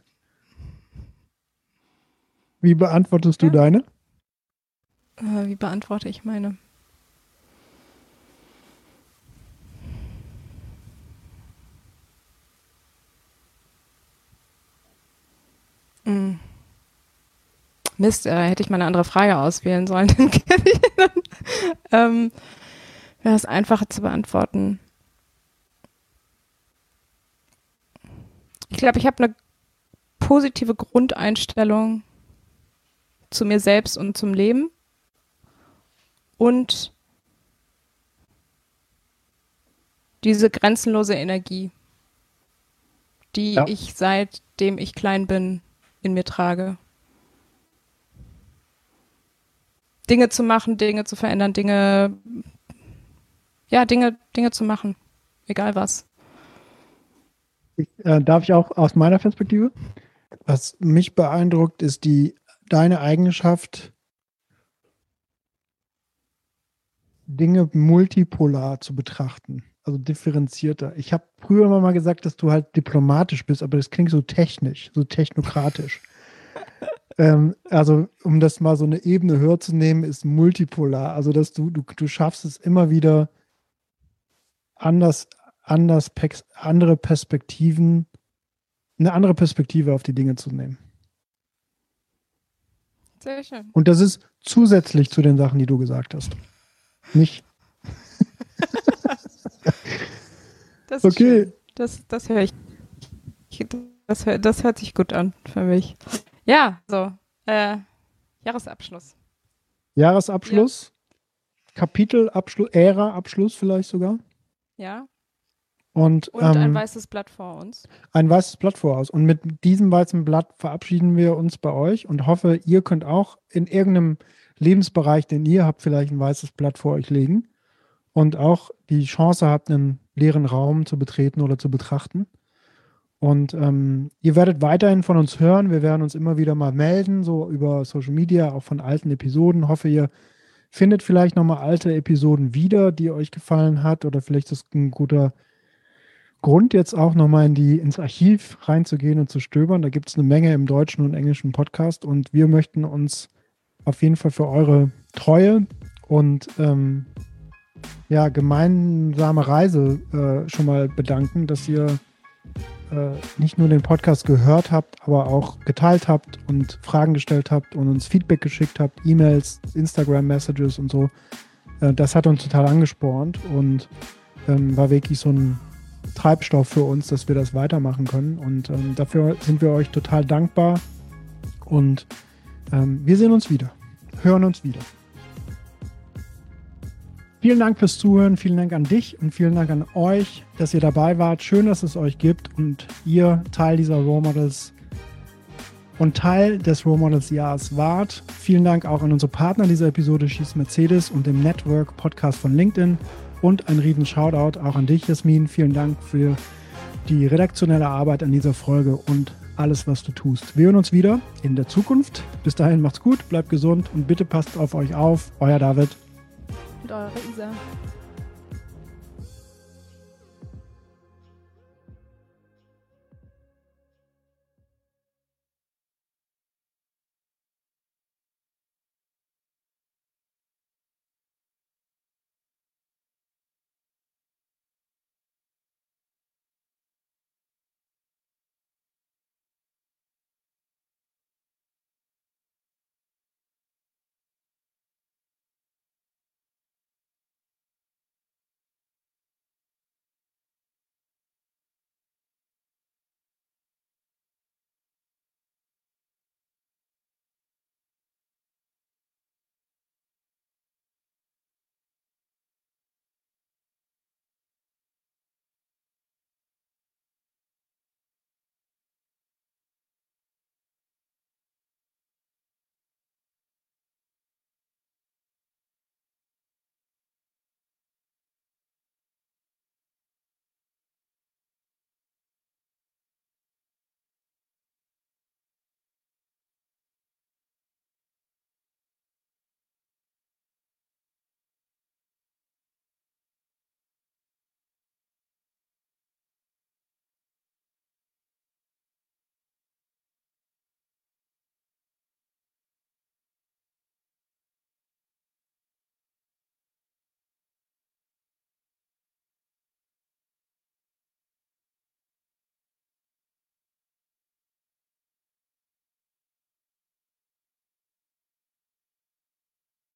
Wie beantwortest ja. du deine? Äh, wie beantworte ich meine? Mhm. Mist, äh, hätte ich mal eine andere Frage auswählen sollen. ähm, Wäre es einfacher zu beantworten. Ich glaube, ich habe eine positive Grundeinstellung zu mir selbst und zum Leben. Und diese grenzenlose Energie, die ja. ich seitdem ich klein bin in mir trage. Dinge zu machen, Dinge zu verändern, Dinge, ja, Dinge, Dinge zu machen. Egal was. Ich, äh, darf ich auch aus meiner Perspektive? Was mich beeindruckt, ist die deine Eigenschaft, Dinge multipolar zu betrachten, also differenzierter. Ich habe früher immer mal gesagt, dass du halt diplomatisch bist, aber das klingt so technisch, so technokratisch. Ähm, also, um das mal so eine Ebene höher zu nehmen, ist multipolar. Also, dass du, du, du schaffst es immer wieder anders, anders, andere Perspektiven, eine andere Perspektive auf die Dinge zu nehmen. Sehr schön. Und das ist zusätzlich zu den Sachen, die du gesagt hast. Nicht. das okay. Schön. Das, das höre ich. Das, das hört sich gut an für mich. Ja, so. Äh, Jahresabschluss. Jahresabschluss, ja. Kapitelabschluss, Ära-Abschluss vielleicht sogar. Ja. Und, Und ähm, ein weißes Blatt vor uns. Ein weißes Blatt vor uns. Und mit diesem weißen Blatt verabschieden wir uns bei euch und hoffe, ihr könnt auch in irgendeinem Lebensbereich, den ihr habt, vielleicht ein weißes Blatt vor euch legen und auch die Chance habt, einen leeren Raum zu betreten oder zu betrachten Und ähm, ihr werdet weiterhin von uns hören. Wir werden uns immer wieder mal melden, so über Social Media, auch von alten Episoden. Hoffe, ihr findet vielleicht nochmal alte Episoden wieder, die euch gefallen hat. Oder vielleicht ist ein guter Grund, jetzt auch nochmal in die, ins Archiv reinzugehen und zu stöbern. Da gibt es eine Menge im deutschen und englischen Podcast. Und wir möchten uns auf jeden Fall für eure Treue und ähm, ja, gemeinsame Reise äh, schon mal bedanken, dass ihr äh, nicht nur den Podcast gehört habt, aber auch geteilt habt und Fragen gestellt habt und uns Feedback geschickt habt, E-Mails, Instagram-Messages und so. Äh, das hat uns total angespornt und ähm, war wirklich so ein Treibstoff für uns, dass wir das weitermachen können. Und ähm, dafür sind wir euch total dankbar. Und ähm, wir sehen uns wieder, hören uns wieder. Vielen Dank fürs Zuhören, vielen Dank an dich und vielen Dank an euch, dass ihr dabei wart. Schön, dass es euch gibt und ihr Teil dieser Role Models und Teil des Role Models Jahres wart. Vielen Dank auch an unsere Partner dieser Episode, Schieß Mercedes und dem Network Podcast von LinkedIn. Und ein riesen Shoutout auch an dich, Jasmin. Vielen Dank für die redaktionelle Arbeit an dieser Folge und alles, was du tust. Wir hören uns wieder in der Zukunft. Bis dahin macht's gut, bleibt gesund und bitte passt auf euch auf. Euer David und eure Isa.